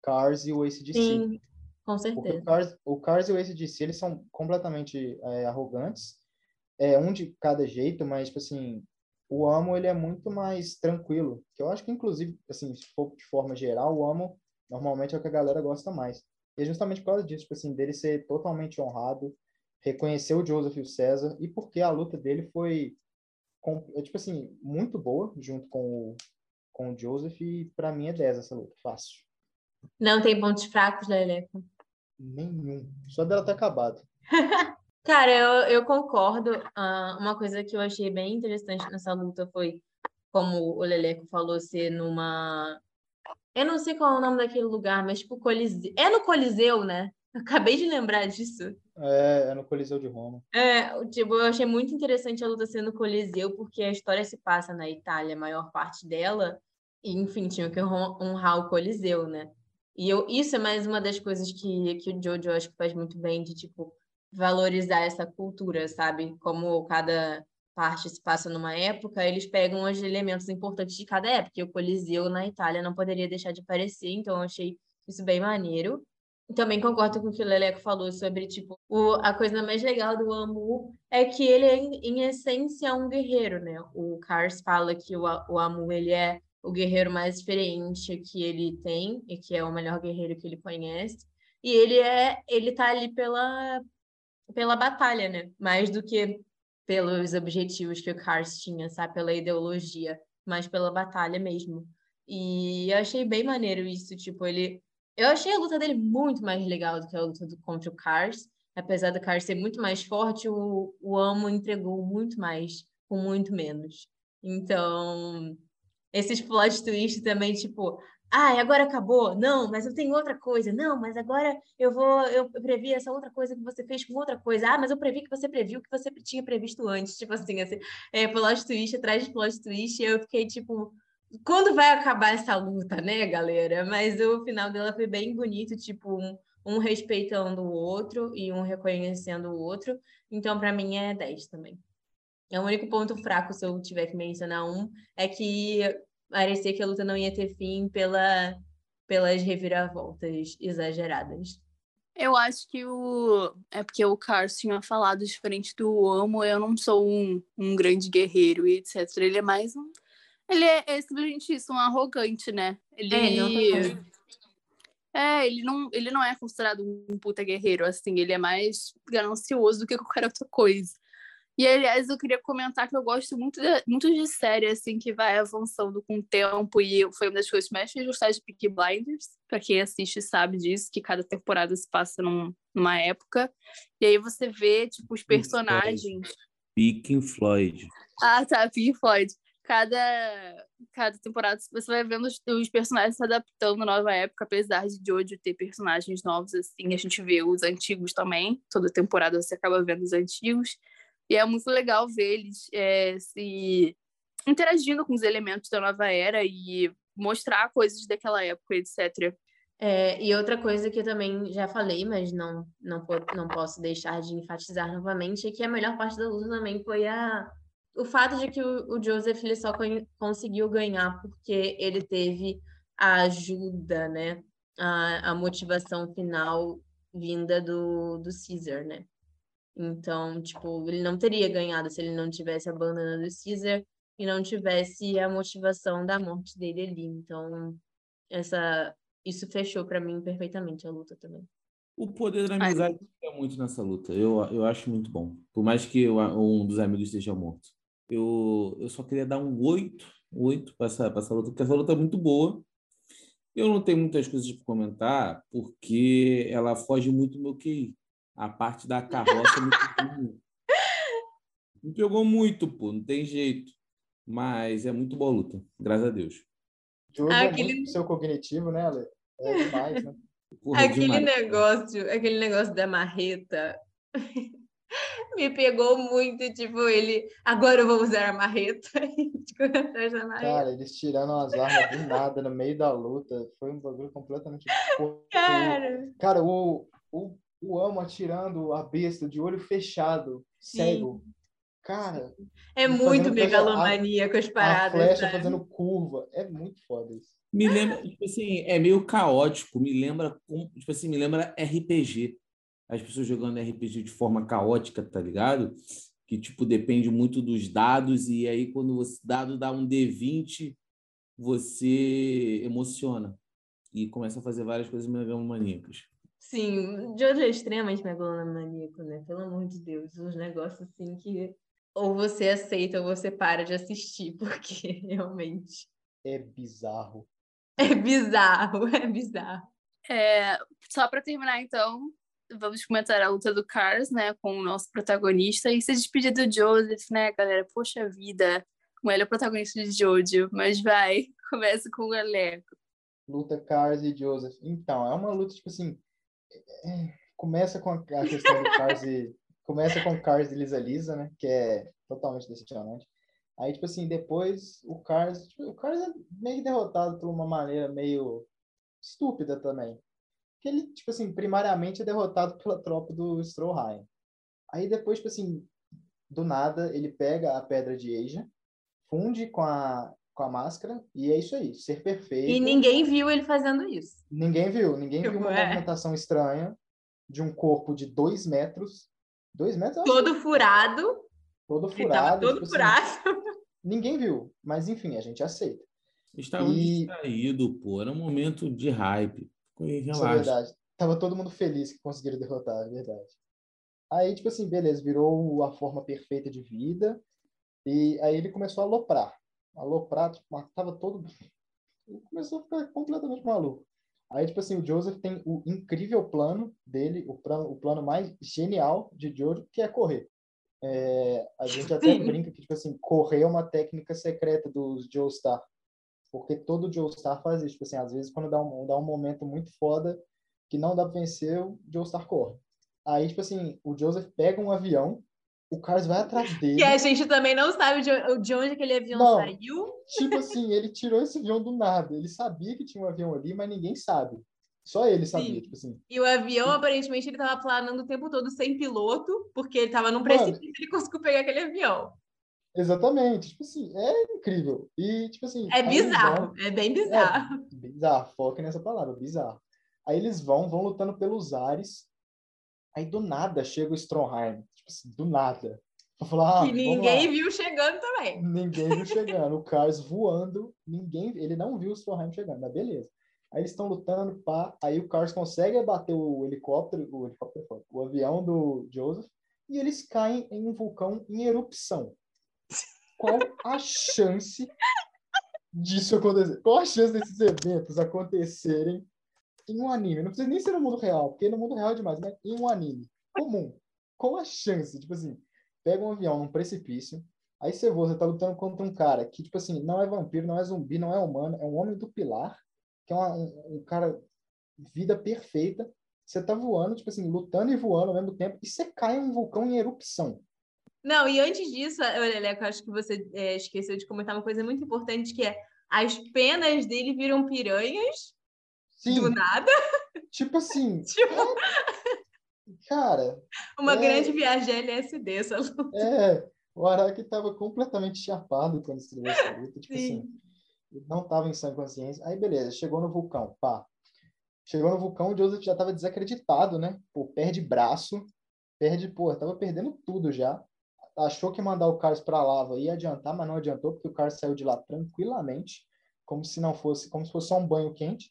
Cars e o ACDC. Sim, com Porque certeza. o Cars, o Cars e o ACDC, eles são completamente é, arrogantes. É um de cada jeito, mas, tipo assim, o Amo, ele é muito mais tranquilo. Que eu acho que, inclusive, assim, se for de forma geral, o Amo, normalmente, é o que a galera gosta mais. E é justamente por causa disso, tipo assim, dele ser totalmente honrado, reconhecer o Joseph e o César, e porque a luta dele foi, com- é, tipo assim, muito boa, junto com o, com o Joseph, e pra mim é 10 essa luta, fácil. Não tem pontos fracos, Leleco? Nenhum. Só dela ter acabado. Cara, eu, eu concordo. Ah, uma coisa que eu achei bem interessante nessa luta foi como o Leleco falou, ser numa. Eu não sei qual é o nome daquele lugar, mas tipo Coliseu. É no Coliseu, né? Acabei de lembrar disso. É, é no Coliseu de Roma. É, tipo, eu achei muito interessante a luta ser no Coliseu, porque a história se passa na Itália, a maior parte dela, e enfim, tinha que honrar o Coliseu, né? E eu, isso é mais uma das coisas que, que o Jojo acho que faz muito bem, de tipo, valorizar essa cultura, sabe? Como cada parte se passa numa época, eles pegam os elementos importantes de cada época. E o Coliseu na Itália não poderia deixar de aparecer, então eu achei isso bem maneiro. Também concordo com o que o Leleco falou sobre, tipo, o, a coisa mais legal do Amu é que ele é, em essência, um guerreiro, né? O Cars fala que o, o Amu, ele é o guerreiro mais experiente que ele tem e que é o melhor guerreiro que ele conhece. E ele é, ele tá ali pela pela batalha, né? Mais do que pelos objetivos que o Cars tinha, sabe? Pela ideologia, mas pela batalha mesmo. E eu achei bem maneiro isso, tipo, ele... Eu achei a luta dele muito mais legal do que a luta do, contra o Cars. Apesar do Cars ser muito mais forte, o, o Amo entregou muito mais, com muito menos. Então, esses plot twists também, tipo, ah, agora acabou. Não, mas eu tenho outra coisa. Não, mas agora eu vou, eu previ essa outra coisa que você fez com outra coisa. Ah, mas eu previ que você previu que você tinha previsto antes. Tipo assim, assim é, plot twist atrás de plot twist. E eu fiquei tipo, quando vai acabar essa luta, né, galera? Mas o final dela foi bem bonito, tipo, um, um respeitando o outro e um reconhecendo o outro. Então, para mim, é 10 também. É o único ponto fraco, se eu tiver que mencionar um, é que parecia que a luta não ia ter fim pela, pelas reviravoltas exageradas. Eu acho que o. É porque o Carlos tinha falado diferente do Amo, eu não sou um, um grande guerreiro e etc. Ele é mais um. Ele é, é simplesmente isso, um arrogante, né? Ele. É, não é, ele não, ele não é considerado um puta guerreiro, assim, ele é mais ganancioso do que qualquer outra coisa. E, aliás, eu queria comentar que eu gosto muito de, muito de série, assim, que vai avançando com o tempo. E foi uma das coisas que mais fez gostar de Peaky Blinders. Pra quem assiste sabe disso, que cada temporada se passa num, numa época. E aí você vê, tipo, os personagens... Pink Floyd. Ah, tá, Pink Floyd. Cada, cada temporada você vai vendo os, os, personagens se adaptando à nova época, apesar de Jojo ter personagens novos, assim, a gente vê os antigos também. Toda temporada você acaba vendo os antigos. E é muito legal ver eles é, se interagindo com os elementos da nova era e mostrar coisas daquela época, etc. É, e outra coisa que eu também já falei, mas não, não, não posso deixar de enfatizar novamente, é que a melhor parte da luta também foi a, o fato de que o, Joseph ele só conseguiu ganhar porque ele teve a ajuda, né? A, a motivação final vinda do, do Caesar, né? Então, tipo, ele não teria ganhado se ele não tivesse a bandana do Caesar e não tivesse a motivação da morte dele ali. Então, essa isso fechou para mim perfeitamente a luta também. O poder da amizade é muito nessa luta. Eu, eu acho muito bom. Por mais que eu, um dos amigos esteja morto. Eu, eu só queria dar um 8, 8 para essa, essa luta, porque essa luta é muito boa. Eu não tenho muitas coisas para comentar, porque ela foge muito do meu QI a parte da carroça me pegou muito. Me pegou muito, pô, não tem jeito. Mas é muito boa luta, graças a Deus. Jogo ah, é aquele... muito seu cognitivo, né, Ale? É demais, né? Porra, aquele demais. negócio, aquele negócio da marreta me pegou muito, tipo, ele, agora eu vou usar a marreta. Cara, eles tirando as armas do nada no meio da luta, foi um bagulho completamente... Cara, cara o, o o amo atirando a besta de olho fechado, Sim. cego. Cara. É muito megalomania com as paradas. A flecha né? fazendo curva. É muito foda isso. Me lembra, tipo assim, é meio caótico, me lembra, tipo assim, me lembra RPG. As pessoas jogando RPG de forma caótica, tá ligado? Que, tipo, depende muito dos dados, e aí quando o dado dá um D20, você emociona. E começa a fazer várias coisas megalomaníacas. Sim, Jojo é extremamente megalomaníaco, né? Pelo amor de Deus, uns negócios assim que ou você aceita ou você para de assistir, porque realmente. É bizarro. É bizarro, é bizarro. É, só para terminar, então, vamos comentar a luta do Cars, né, com o nosso protagonista e se despedir do Joseph, né, galera? Poxa vida, como ele é o protagonista de Jojo, mas vai, começa com o Aleco. Luta Cars e Joseph. Então, é uma luta, tipo assim, começa com a questão do Cars e... Começa com o Cars e Lisa Lisa, né? Que é totalmente decepcionante. Aí, tipo assim, depois o Cars... Tipo, o Cars é meio derrotado por uma maneira meio estúpida também. Que ele, tipo assim, primariamente é derrotado pela tropa do Stroheim. Aí depois, tipo assim, do nada, ele pega a pedra de Asia, funde com a, com a máscara, e é isso aí, ser perfeito. E ninguém viu ele fazendo isso. Ninguém viu, ninguém viu uma É. movimentação estranha de um corpo de dois metros. Dois metros? Todo furado. todo Ele tava furado. todo tipo assim, furado. ninguém viu, mas enfim, a gente aceita. Estavam E- distraídos, pô. Era um momento de hype. Isso é Relaxa. verdade. Tava todo mundo feliz que conseguiram derrotar, é verdade. Aí, tipo assim, beleza, virou a forma perfeita de vida. E aí ele começou a aloprar. Aloprar, tipo, mas tava todo. Começou a ficar completamente maluco. Aí, tipo assim, o Joseph tem o incrível plano dele, o plano, o plano mais genial de Jojo, que é correr. É, a gente até Sim. brinca que, tipo assim, correr é uma técnica secreta dos Joestar. Porque todo Joestar faz isso. Tipo assim, às vezes, quando dá um, dá um momento muito foda que não dá pra vencer, o Joestar corre. Aí, tipo assim, o Joseph pega um avião, o Cars vai atrás dele. Que a gente também não sabe de, de onde aquele avião Não. saiu. Tipo assim, ele tirou esse avião do nada. Ele sabia que tinha um avião ali, mas ninguém sabe. Só ele sabia, Sim. tipo assim. E o avião, aparentemente, ele tava planando o tempo todo sem piloto, porque ele tava num precipício e ele conseguiu pegar aquele avião. Exatamente. Tipo assim, é incrível. E, tipo assim. É bizarro, vão- é bem bizarro. Bizarro, foca nessa palavra, bizarro. Aí eles vão, vão lutando pelos ares. Aí do nada chega o Stromheim. Tipo assim, do nada. Falar, ah, que ninguém viu chegando também. Ninguém viu chegando. O Cars voando, ninguém, ele não viu o Stroheim chegando, mas beleza. Aí eles estão lutando, pá. Aí o Cars consegue abater o helicóptero, o helicóptero, o avião do Joseph, e eles caem em um vulcão em erupção. Qual a chance disso acontecer? Qual a chance desses eventos acontecerem em um anime? Não precisa nem ser no mundo real, porque no mundo real é demais, mas em um anime comum. Qual a chance? Tipo assim, pega um avião num precipício, Aí você vê, você tá lutando contra um cara que, tipo assim, não é vampiro, não é zumbi, não é humano, é um homem do pilar, que é uma- um, um cara, vida perfeita. Você tá voando, tipo assim, lutando e voando ao mesmo tempo, e você cai em um vulcão em erupção. Não, e antes disso, Leleco, acho que você é, esqueceu de comentar uma coisa muito importante, que é as penas dele viram piranhas Sim, do nada. tipo assim, Tipo, cara, uma É. grande viagem LSD, essa luta. é, o Araki tava completamente chapado quando escreveu essa luta, tipo Sim. assim, ele não tava em sã consciência. Aí, beleza, chegou no vulcão, pá. Chegou no vulcão, o Joseph já tava desacreditado, né? Pô, perde braço, perde, pô, tava perdendo tudo já. Achou que mandar o Carlos pra lava ia adiantar, mas não adiantou, porque o Carlos saiu de lá tranquilamente, como se não fosse, como se fosse só um banho quente.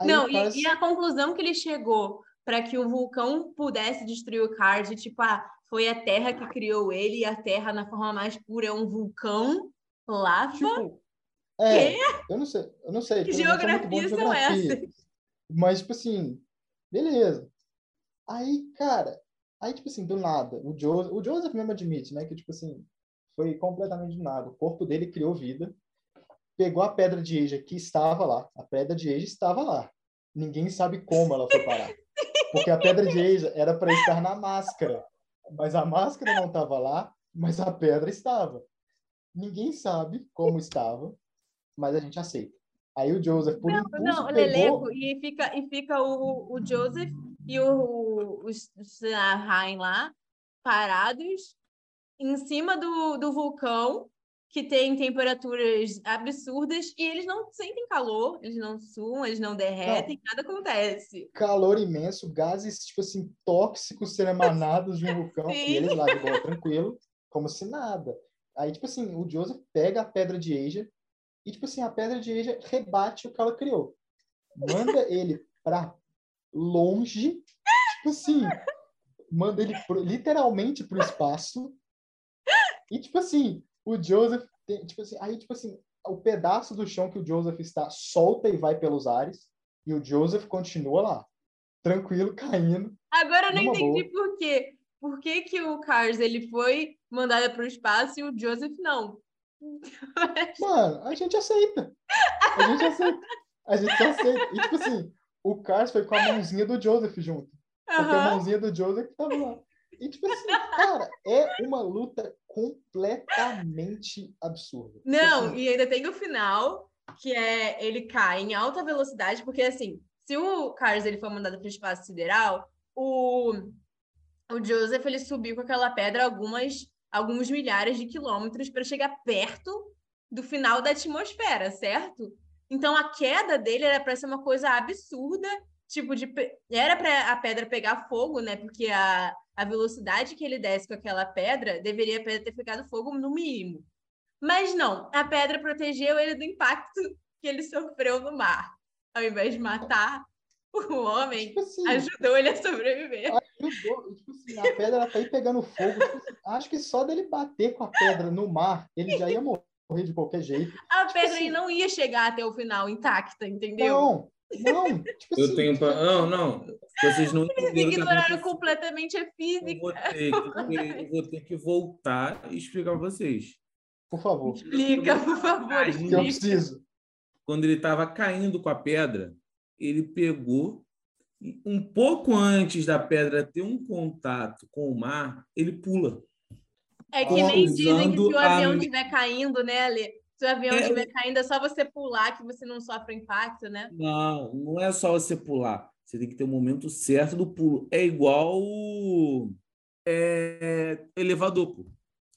Aí Não, e, e a conclusão que ele chegou para que o vulcão pudesse destruir o Card, tipo, ah, foi a Terra que criou ele, e a Terra, na forma mais pura, é um vulcão, lava. Tipo, é, eu não sei, eu não sei. que geografias são essas? Mas, tipo assim, beleza. Aí, cara, aí, tipo assim, do nada, o Joseph, o Joseph mesmo admite, né, que, tipo assim, foi completamente do nada. O corpo dele criou vida, pegou a pedra de Eija que estava lá. A pedra de Eija estava lá. Ninguém sabe como ela foi parar. Porque a pedra de Eija era para estar na máscara. Mas a máscara não estava lá, mas a pedra estava. Ninguém sabe como estava, mas a gente aceita. Aí o Joseph, por impulso, Não, pegou... Leleco, e fica, e fica o, o Joseph e o, o, o Rain lá, parados, em cima do, do vulcão, que tem temperaturas absurdas, e eles não sentem calor, eles não suam, eles não derretem, nada acontece. calor imenso, gases, tipo assim, tóxicos sendo emanados de um vulcão, Sim. e eles lá de boa, tranquilo, como se nada. Aí, tipo assim, o Joseph pega a pedra de Asia e, tipo assim, a pedra de Asia rebate o que ela criou. Manda ele pra longe, tipo assim, manda ele pro- literalmente pro espaço. E, tipo assim, o Joseph, tem, tipo assim, aí, tipo assim, o pedaço do chão que o Joseph está solta e vai pelos ares, e o Joseph continua lá, tranquilo, caindo. Agora eu não entendi por quê. Por que, que o Cars ele foi mandado para o espaço e o Joseph não? Mano, a gente aceita. A gente aceita. A gente aceita. E, tipo assim, o Cars foi com a mãozinha do Joseph junto. Porque a Aham. mãozinha do Joseph tava lá. E, tipo assim, cara, é uma luta completamente absurda. Tipo Não, assim, e ainda tem o final, que é ele cai em alta velocidade, porque assim, se o Cars ele for mandado para o espaço sideral, o, o Joseph ele subiu com aquela pedra algumas alguns milhares de quilômetros para chegar perto do final da atmosfera, certo? Então a queda dele era para ser uma coisa absurda, tipo de era para a pedra pegar fogo, né? Porque a, a velocidade que ele desce com aquela pedra deveria a pedra ter pegado fogo no mínimo. Mas não, a pedra protegeu ele do impacto que ele sofreu no mar. Ao invés de matar o homem, tipo assim, ajudou ele a sobreviver. ajudou. Tipo assim, a pedra ela tá aí pegando fogo. Tipo assim, acho que só dele bater com a pedra no mar, ele já ia morrer de qualquer jeito. A pedra assim- não ia chegar até o final intacta, entendeu? Não, não. Tipo Eu assim, tenho. pra- Não, não. Vocês não Eles ignoraram completamente a Eu física. vou, ter que, eu vou ter que voltar e explicar pra vocês. Por favor, Explica, por favor, que eu explica. preciso. Quando ele estava caindo com a pedra, ele pegou um pouco antes da pedra ter um contato com o mar, ele pula. É que nem dizem que se o avião estiver caindo, né, Ale? Se o avião É, estiver caindo, é só você pular que você não sofre impacto, né? Não, não é só você pular. Você tem que ter o momento certo do pulo. É igual é, elevador, pô.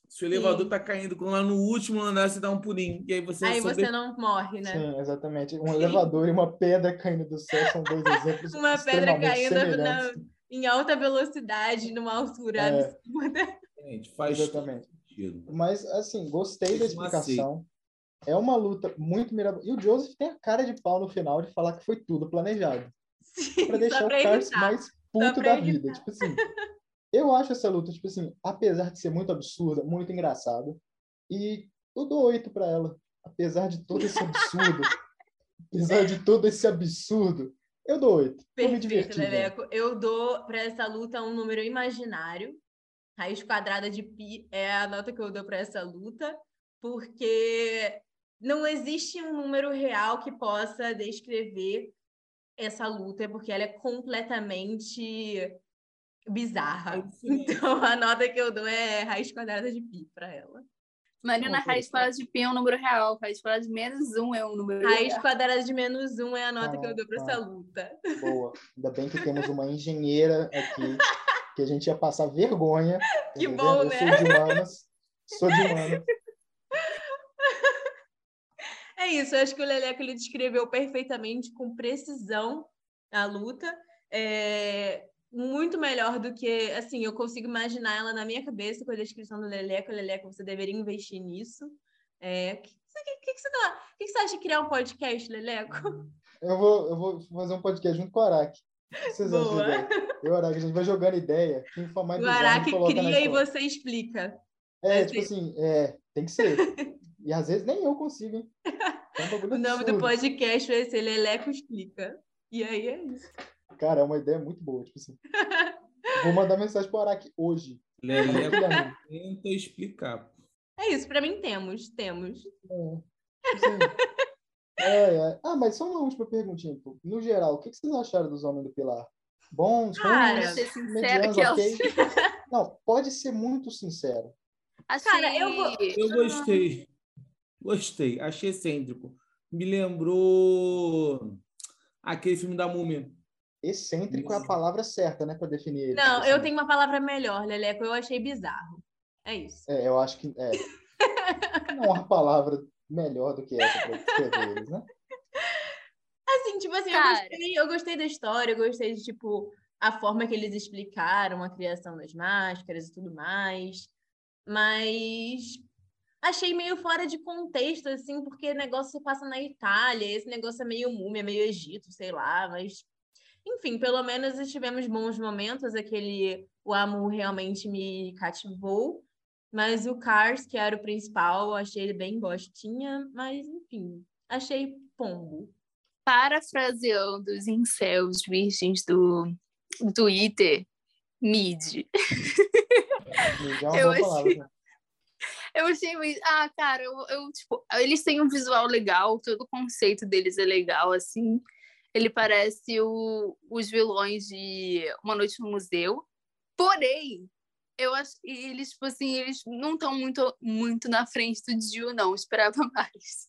Se o elevador Sim. tá caindo quando lá no último andar, você dá um pulinho. E aí você Aí sobe- você não morre, né? Sim, exatamente. Um elevador e uma pedra caindo do céu são dois exemplos Uma pedra caindo na- em alta velocidade, numa altura É. absurda. Gente, faz Exatamente. sentido. Mas, assim, gostei da explicação. É uma luta muito mirabolante. E o Joseph tem a cara de pau no final de falar que foi tudo planejado. Pra deixar o pra Cars irritar. mais puto da vida. Tipo assim, eu acho essa luta, tipo assim, apesar de ser muito absurda, muito engraçada. E eu dou oito pra ela. Apesar de todo esse absurdo. apesar de todo esse absurdo, eu dou oito. Perfeito, diverti. né? Leleco. Eu dou para essa luta um número imaginário. Raiz quadrada de pi é a nota que eu dou para essa luta, porque não existe um número real que possa descrever essa luta, porque ela é completamente bizarra. Então a nota que eu dou é raiz quadrada de pi para ela. Marina, Ok. raiz quadrada de pi é um número real, raiz quadrada de menos um é um número Raiz real. quadrada de menos um é a nota que eu Ah, dou para tá. essa luta. Boa. Ainda bem que temos uma engenheira aqui, que a gente ia passar vergonha. Que entendeu? bom, eu né? sou de humanas. Sou de humanas. É isso, eu acho que o Leleco ele descreveu perfeitamente, com precisão, a luta. É muito melhor do que, assim, eu consigo imaginar ela na minha cabeça com a descrição do Leleco. Leleco, você deveria investir nisso. É, o que, que, que, que você tá, que, que você acha de criar um podcast, Leleco? Eu vou, eu vou fazer um podcast junto com o Araque. Vocês Boa. Eu o Araque, a gente vai jogando ideia. Quem for mais O Araque cria e você explica. É, assim. tipo assim, é, tem que ser. E às vezes nem eu consigo, hein? Bagulho O nome do podcast vai ser Leleco Explica. E aí é isso. Cara, é uma ideia muito boa, tipo assim. Vou mandar mensagem pro Araque hoje. Leleco tenta explicar. É isso, para mim temos, temos. É, tipo assim, é, é. Ah, mas só uma última perguntinha. pô. No geral, o que vocês acharam dos Homens do Pilar? Bons, Cara, Pra ruins, ser sincera, medianos, ok? Não, pode ser muito sincero. Achei... Cara, eu vou- Eu gostei. Gostei. Achei excêntrico. Me lembrou aquele filme da Múmia. Excêntrico é a palavra certa, né, para definir ele. Não, tipo eu assim. tenho uma palavra melhor, Leleco. Eu achei bizarro. É isso. É, eu acho que é. Não há palavra melhor do que essa para descrever eles, né? Assim, tipo assim, eu gostei, eu gostei da história, eu gostei de, tipo, a forma que eles explicaram a criação das máscaras e tudo mais. Mas achei meio fora de contexto, assim, porque o negócio se passa na Itália, esse negócio é meio múmia, meio Egito, sei lá, mas. Enfim, pelo menos tivemos bons momentos, aquele. O Amu realmente me cativou. Mas o Cars, que era o principal, eu achei ele bem bostinha, mas enfim, achei pombo. Parafraseando os incels virgens do do Twitter, mid. É uma Eu achei- palavra. Eu achei muito. Ah, cara, eu, eu, tipo, eles têm um visual legal, todo o conceito deles é legal, assim. Ele parece o, os vilões de Uma Noite no Museu. Porém, eu acho que eles, tipo assim, eles não estão muito, muito na frente do Dio, não. Eu esperava mais.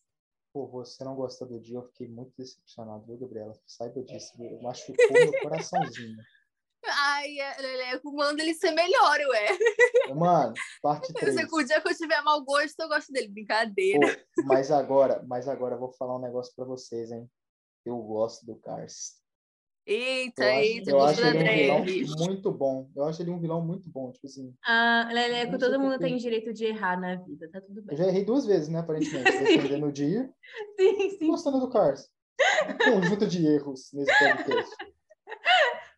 Pô, você não gostou do Dio, eu fiquei muito decepcionado, viu, Gabriela? Saiba viu? machucou meu coraçãozinho. Ai, Leleco, manda ele ser melhor, ué. Mano, parte 3. O dia que eu tiver mau gosto, eu gosto dele. Brincadeira. Pô, mas agora, mas agora eu vou falar um negócio pra vocês, hein? Eu gosto do Cars. Eita, Eu acho, eita, eu acho ele um vilão muito bom. Eu acho ele um vilão muito bom. Tipo assim, Ah, Leleco, todo mundo tem direito de errar na vida, tá tudo eu bem. já errei duas vezes, né, aparentemente. Defendendo o dia Sim, sim. gostando do Cars. Um conjunto de erros nesse podcast.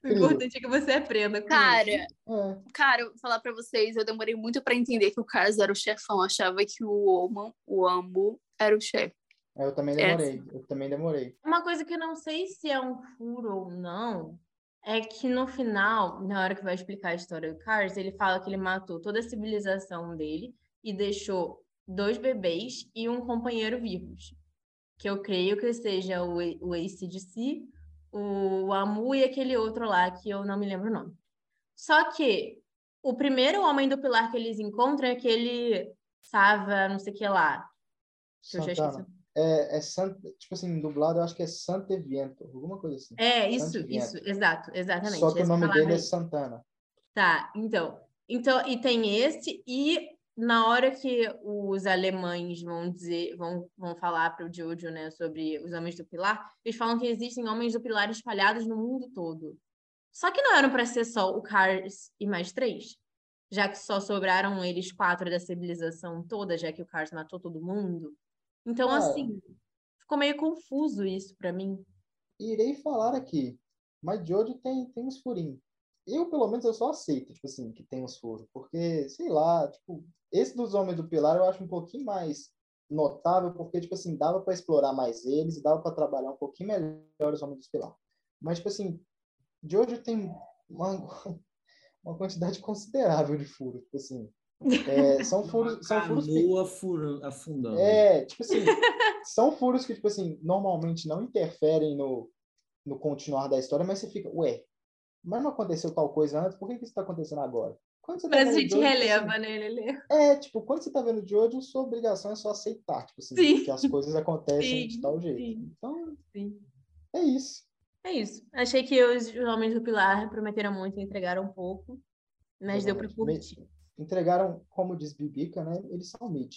O importante é que você aprenda com Cara, isso. É. cara, eu vou falar pra vocês, eu demorei muito pra entender que o Cars era o chefão. Eu achava que o Oman, o Ambo, era o chefe. Eu também É. demorei. Eu também demorei. Uma coisa que eu não sei se é um furo ou não é que no final, na hora que vai explicar a história do Cars, ele fala que ele matou toda a civilização dele e deixou dois bebês e um companheiro vivos. Que eu creio que seja o, o ACDC, o Amu e aquele outro lá que eu não me lembro o nome. Só que o primeiro homem do pilar que eles encontram é aquele Sava, não sei o que lá. Que eu já esqueci. É, é Santa, tipo assim, dublado eu acho que é Santa Viento, alguma coisa assim. É, isso, isso, exato, exatamente. Só que o essa nome dele é aí. Santana. Tá, então. Então, e tem esse, e na hora que os alemães vão dizer, vão, vão falar para o Jojo, né, sobre os homens do pilar, eles falam que existem homens do pilar espalhados no mundo todo. Só que não eram para ser só o Cars e mais três, já que só sobraram eles quatro da civilização toda, já que o Cars matou todo mundo. Então, Ah. assim, ficou meio confuso isso para mim. Irei falar aqui, mas Jojo tem, tem uns furinhos. Eu, pelo menos, eu só aceito, tipo assim, que tem uns furos. Porque, sei lá, tipo, esse dos Homens do Pilar eu acho um pouquinho mais notável, porque, tipo assim, dava para explorar mais eles e dava para trabalhar um pouquinho melhor os Homens do Pilar. Mas, tipo assim, Jojo tem uma, uma quantidade considerável de furos, tipo assim. É, são furos, são furos Canoa fura- afundando. é, tipo assim, são furos que, tipo assim, normalmente não interferem no, no continuar da história, mas você fica, ué, mas não aconteceu tal coisa antes, por que, que isso tá acontecendo agora? Quando você tá Mas a vendo gente Jojo, tipo releva, assim, né, Lelê? É, tipo, quando você tá vendo Jojo, sua obrigação é só aceitar, tipo assim, Sim. que as coisas acontecem de Sim, tal jeito. sim. Então, é isso. É isso. Achei que os homens do Pilar prometeram muito e entregaram um pouco, mas deu para Exatamente. curtir. Entregaram, como diz Bibica, né? Eles são mid.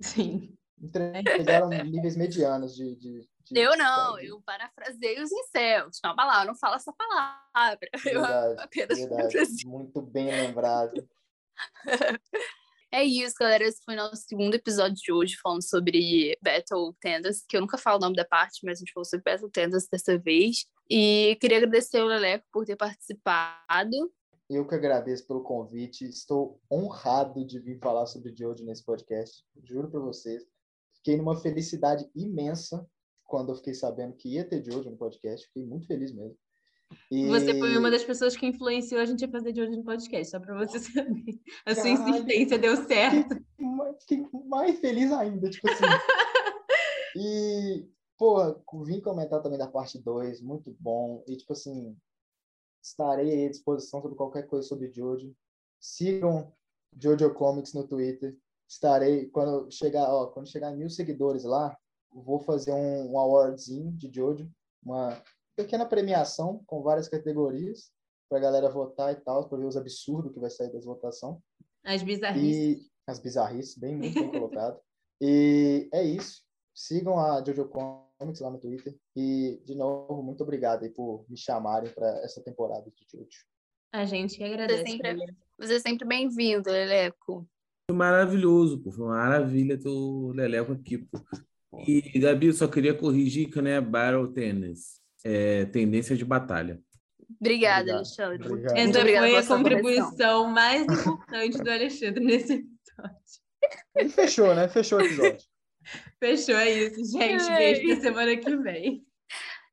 Sim. Entregaram níveis medianos de. de, de Eu não, de- eu parafrasei os incels. Calma lá, eu não falo essa palavra. Eu Verdade, apenas verdade. parafrasei. Muito bem lembrado. É isso, galera. Esse foi o nosso segundo episódio de hoje, falando sobre Battle Tendas, que eu nunca falo o nome da parte, mas a gente falou sobre Battle Tendas dessa vez. E queria agradecer ao Leleco por ter participado. Eu que agradeço pelo convite. Estou honrado de vir falar sobre Jojo nesse podcast. Juro para vocês. Fiquei numa felicidade imensa quando eu fiquei sabendo que ia ter Jojo no podcast. Fiquei muito feliz mesmo. E... Você foi uma das pessoas que influenciou a gente a fazer hoje no podcast, só para você saber. A sua Caralho. insistência deu certo. Fiquei mais feliz ainda, tipo assim. e, pô, vim comentar também da parte 2, muito bom. E, tipo assim, estarei à disposição sobre qualquer coisa sobre Jojo. Sigam Jojo Comics no Twitter. Estarei, quando chegar, ó, quando chegar a mil seguidores lá, vou fazer um, um awardzinho de Jojo, uma pequena premiação com várias categorias pra galera votar e tal, pra ver os absurdos que vai sair das votações. As bizarrices. E as bizarrices, bem, muito bem colocado. E é isso. Sigam a Jojo Comics lá no Twitter. E, de novo, muito obrigado aí por me chamarem para essa temporada de Jojo. A gente que agradece. sempre- Lelê. Você é sempre bem-vindo, Leleco. Foi maravilhoso, pô. Foi uma maravilha ter o Leleco aqui, pô. E, Gabi, eu só queria corrigir que não é Battle Tennis. É tendência de batalha. Obrigada, Obrigado. Alexandre. Obrigado. Muito obrigada foi a contribuição mais importante do Alexandre nesse episódio. E fechou, né? Fechou o episódio. Fechou, é isso, gente. Beijo pra semana que vem.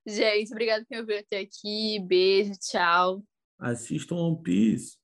Gente, obrigada por me ouvir até aqui. Beijo, tchau. Assistam One Piece.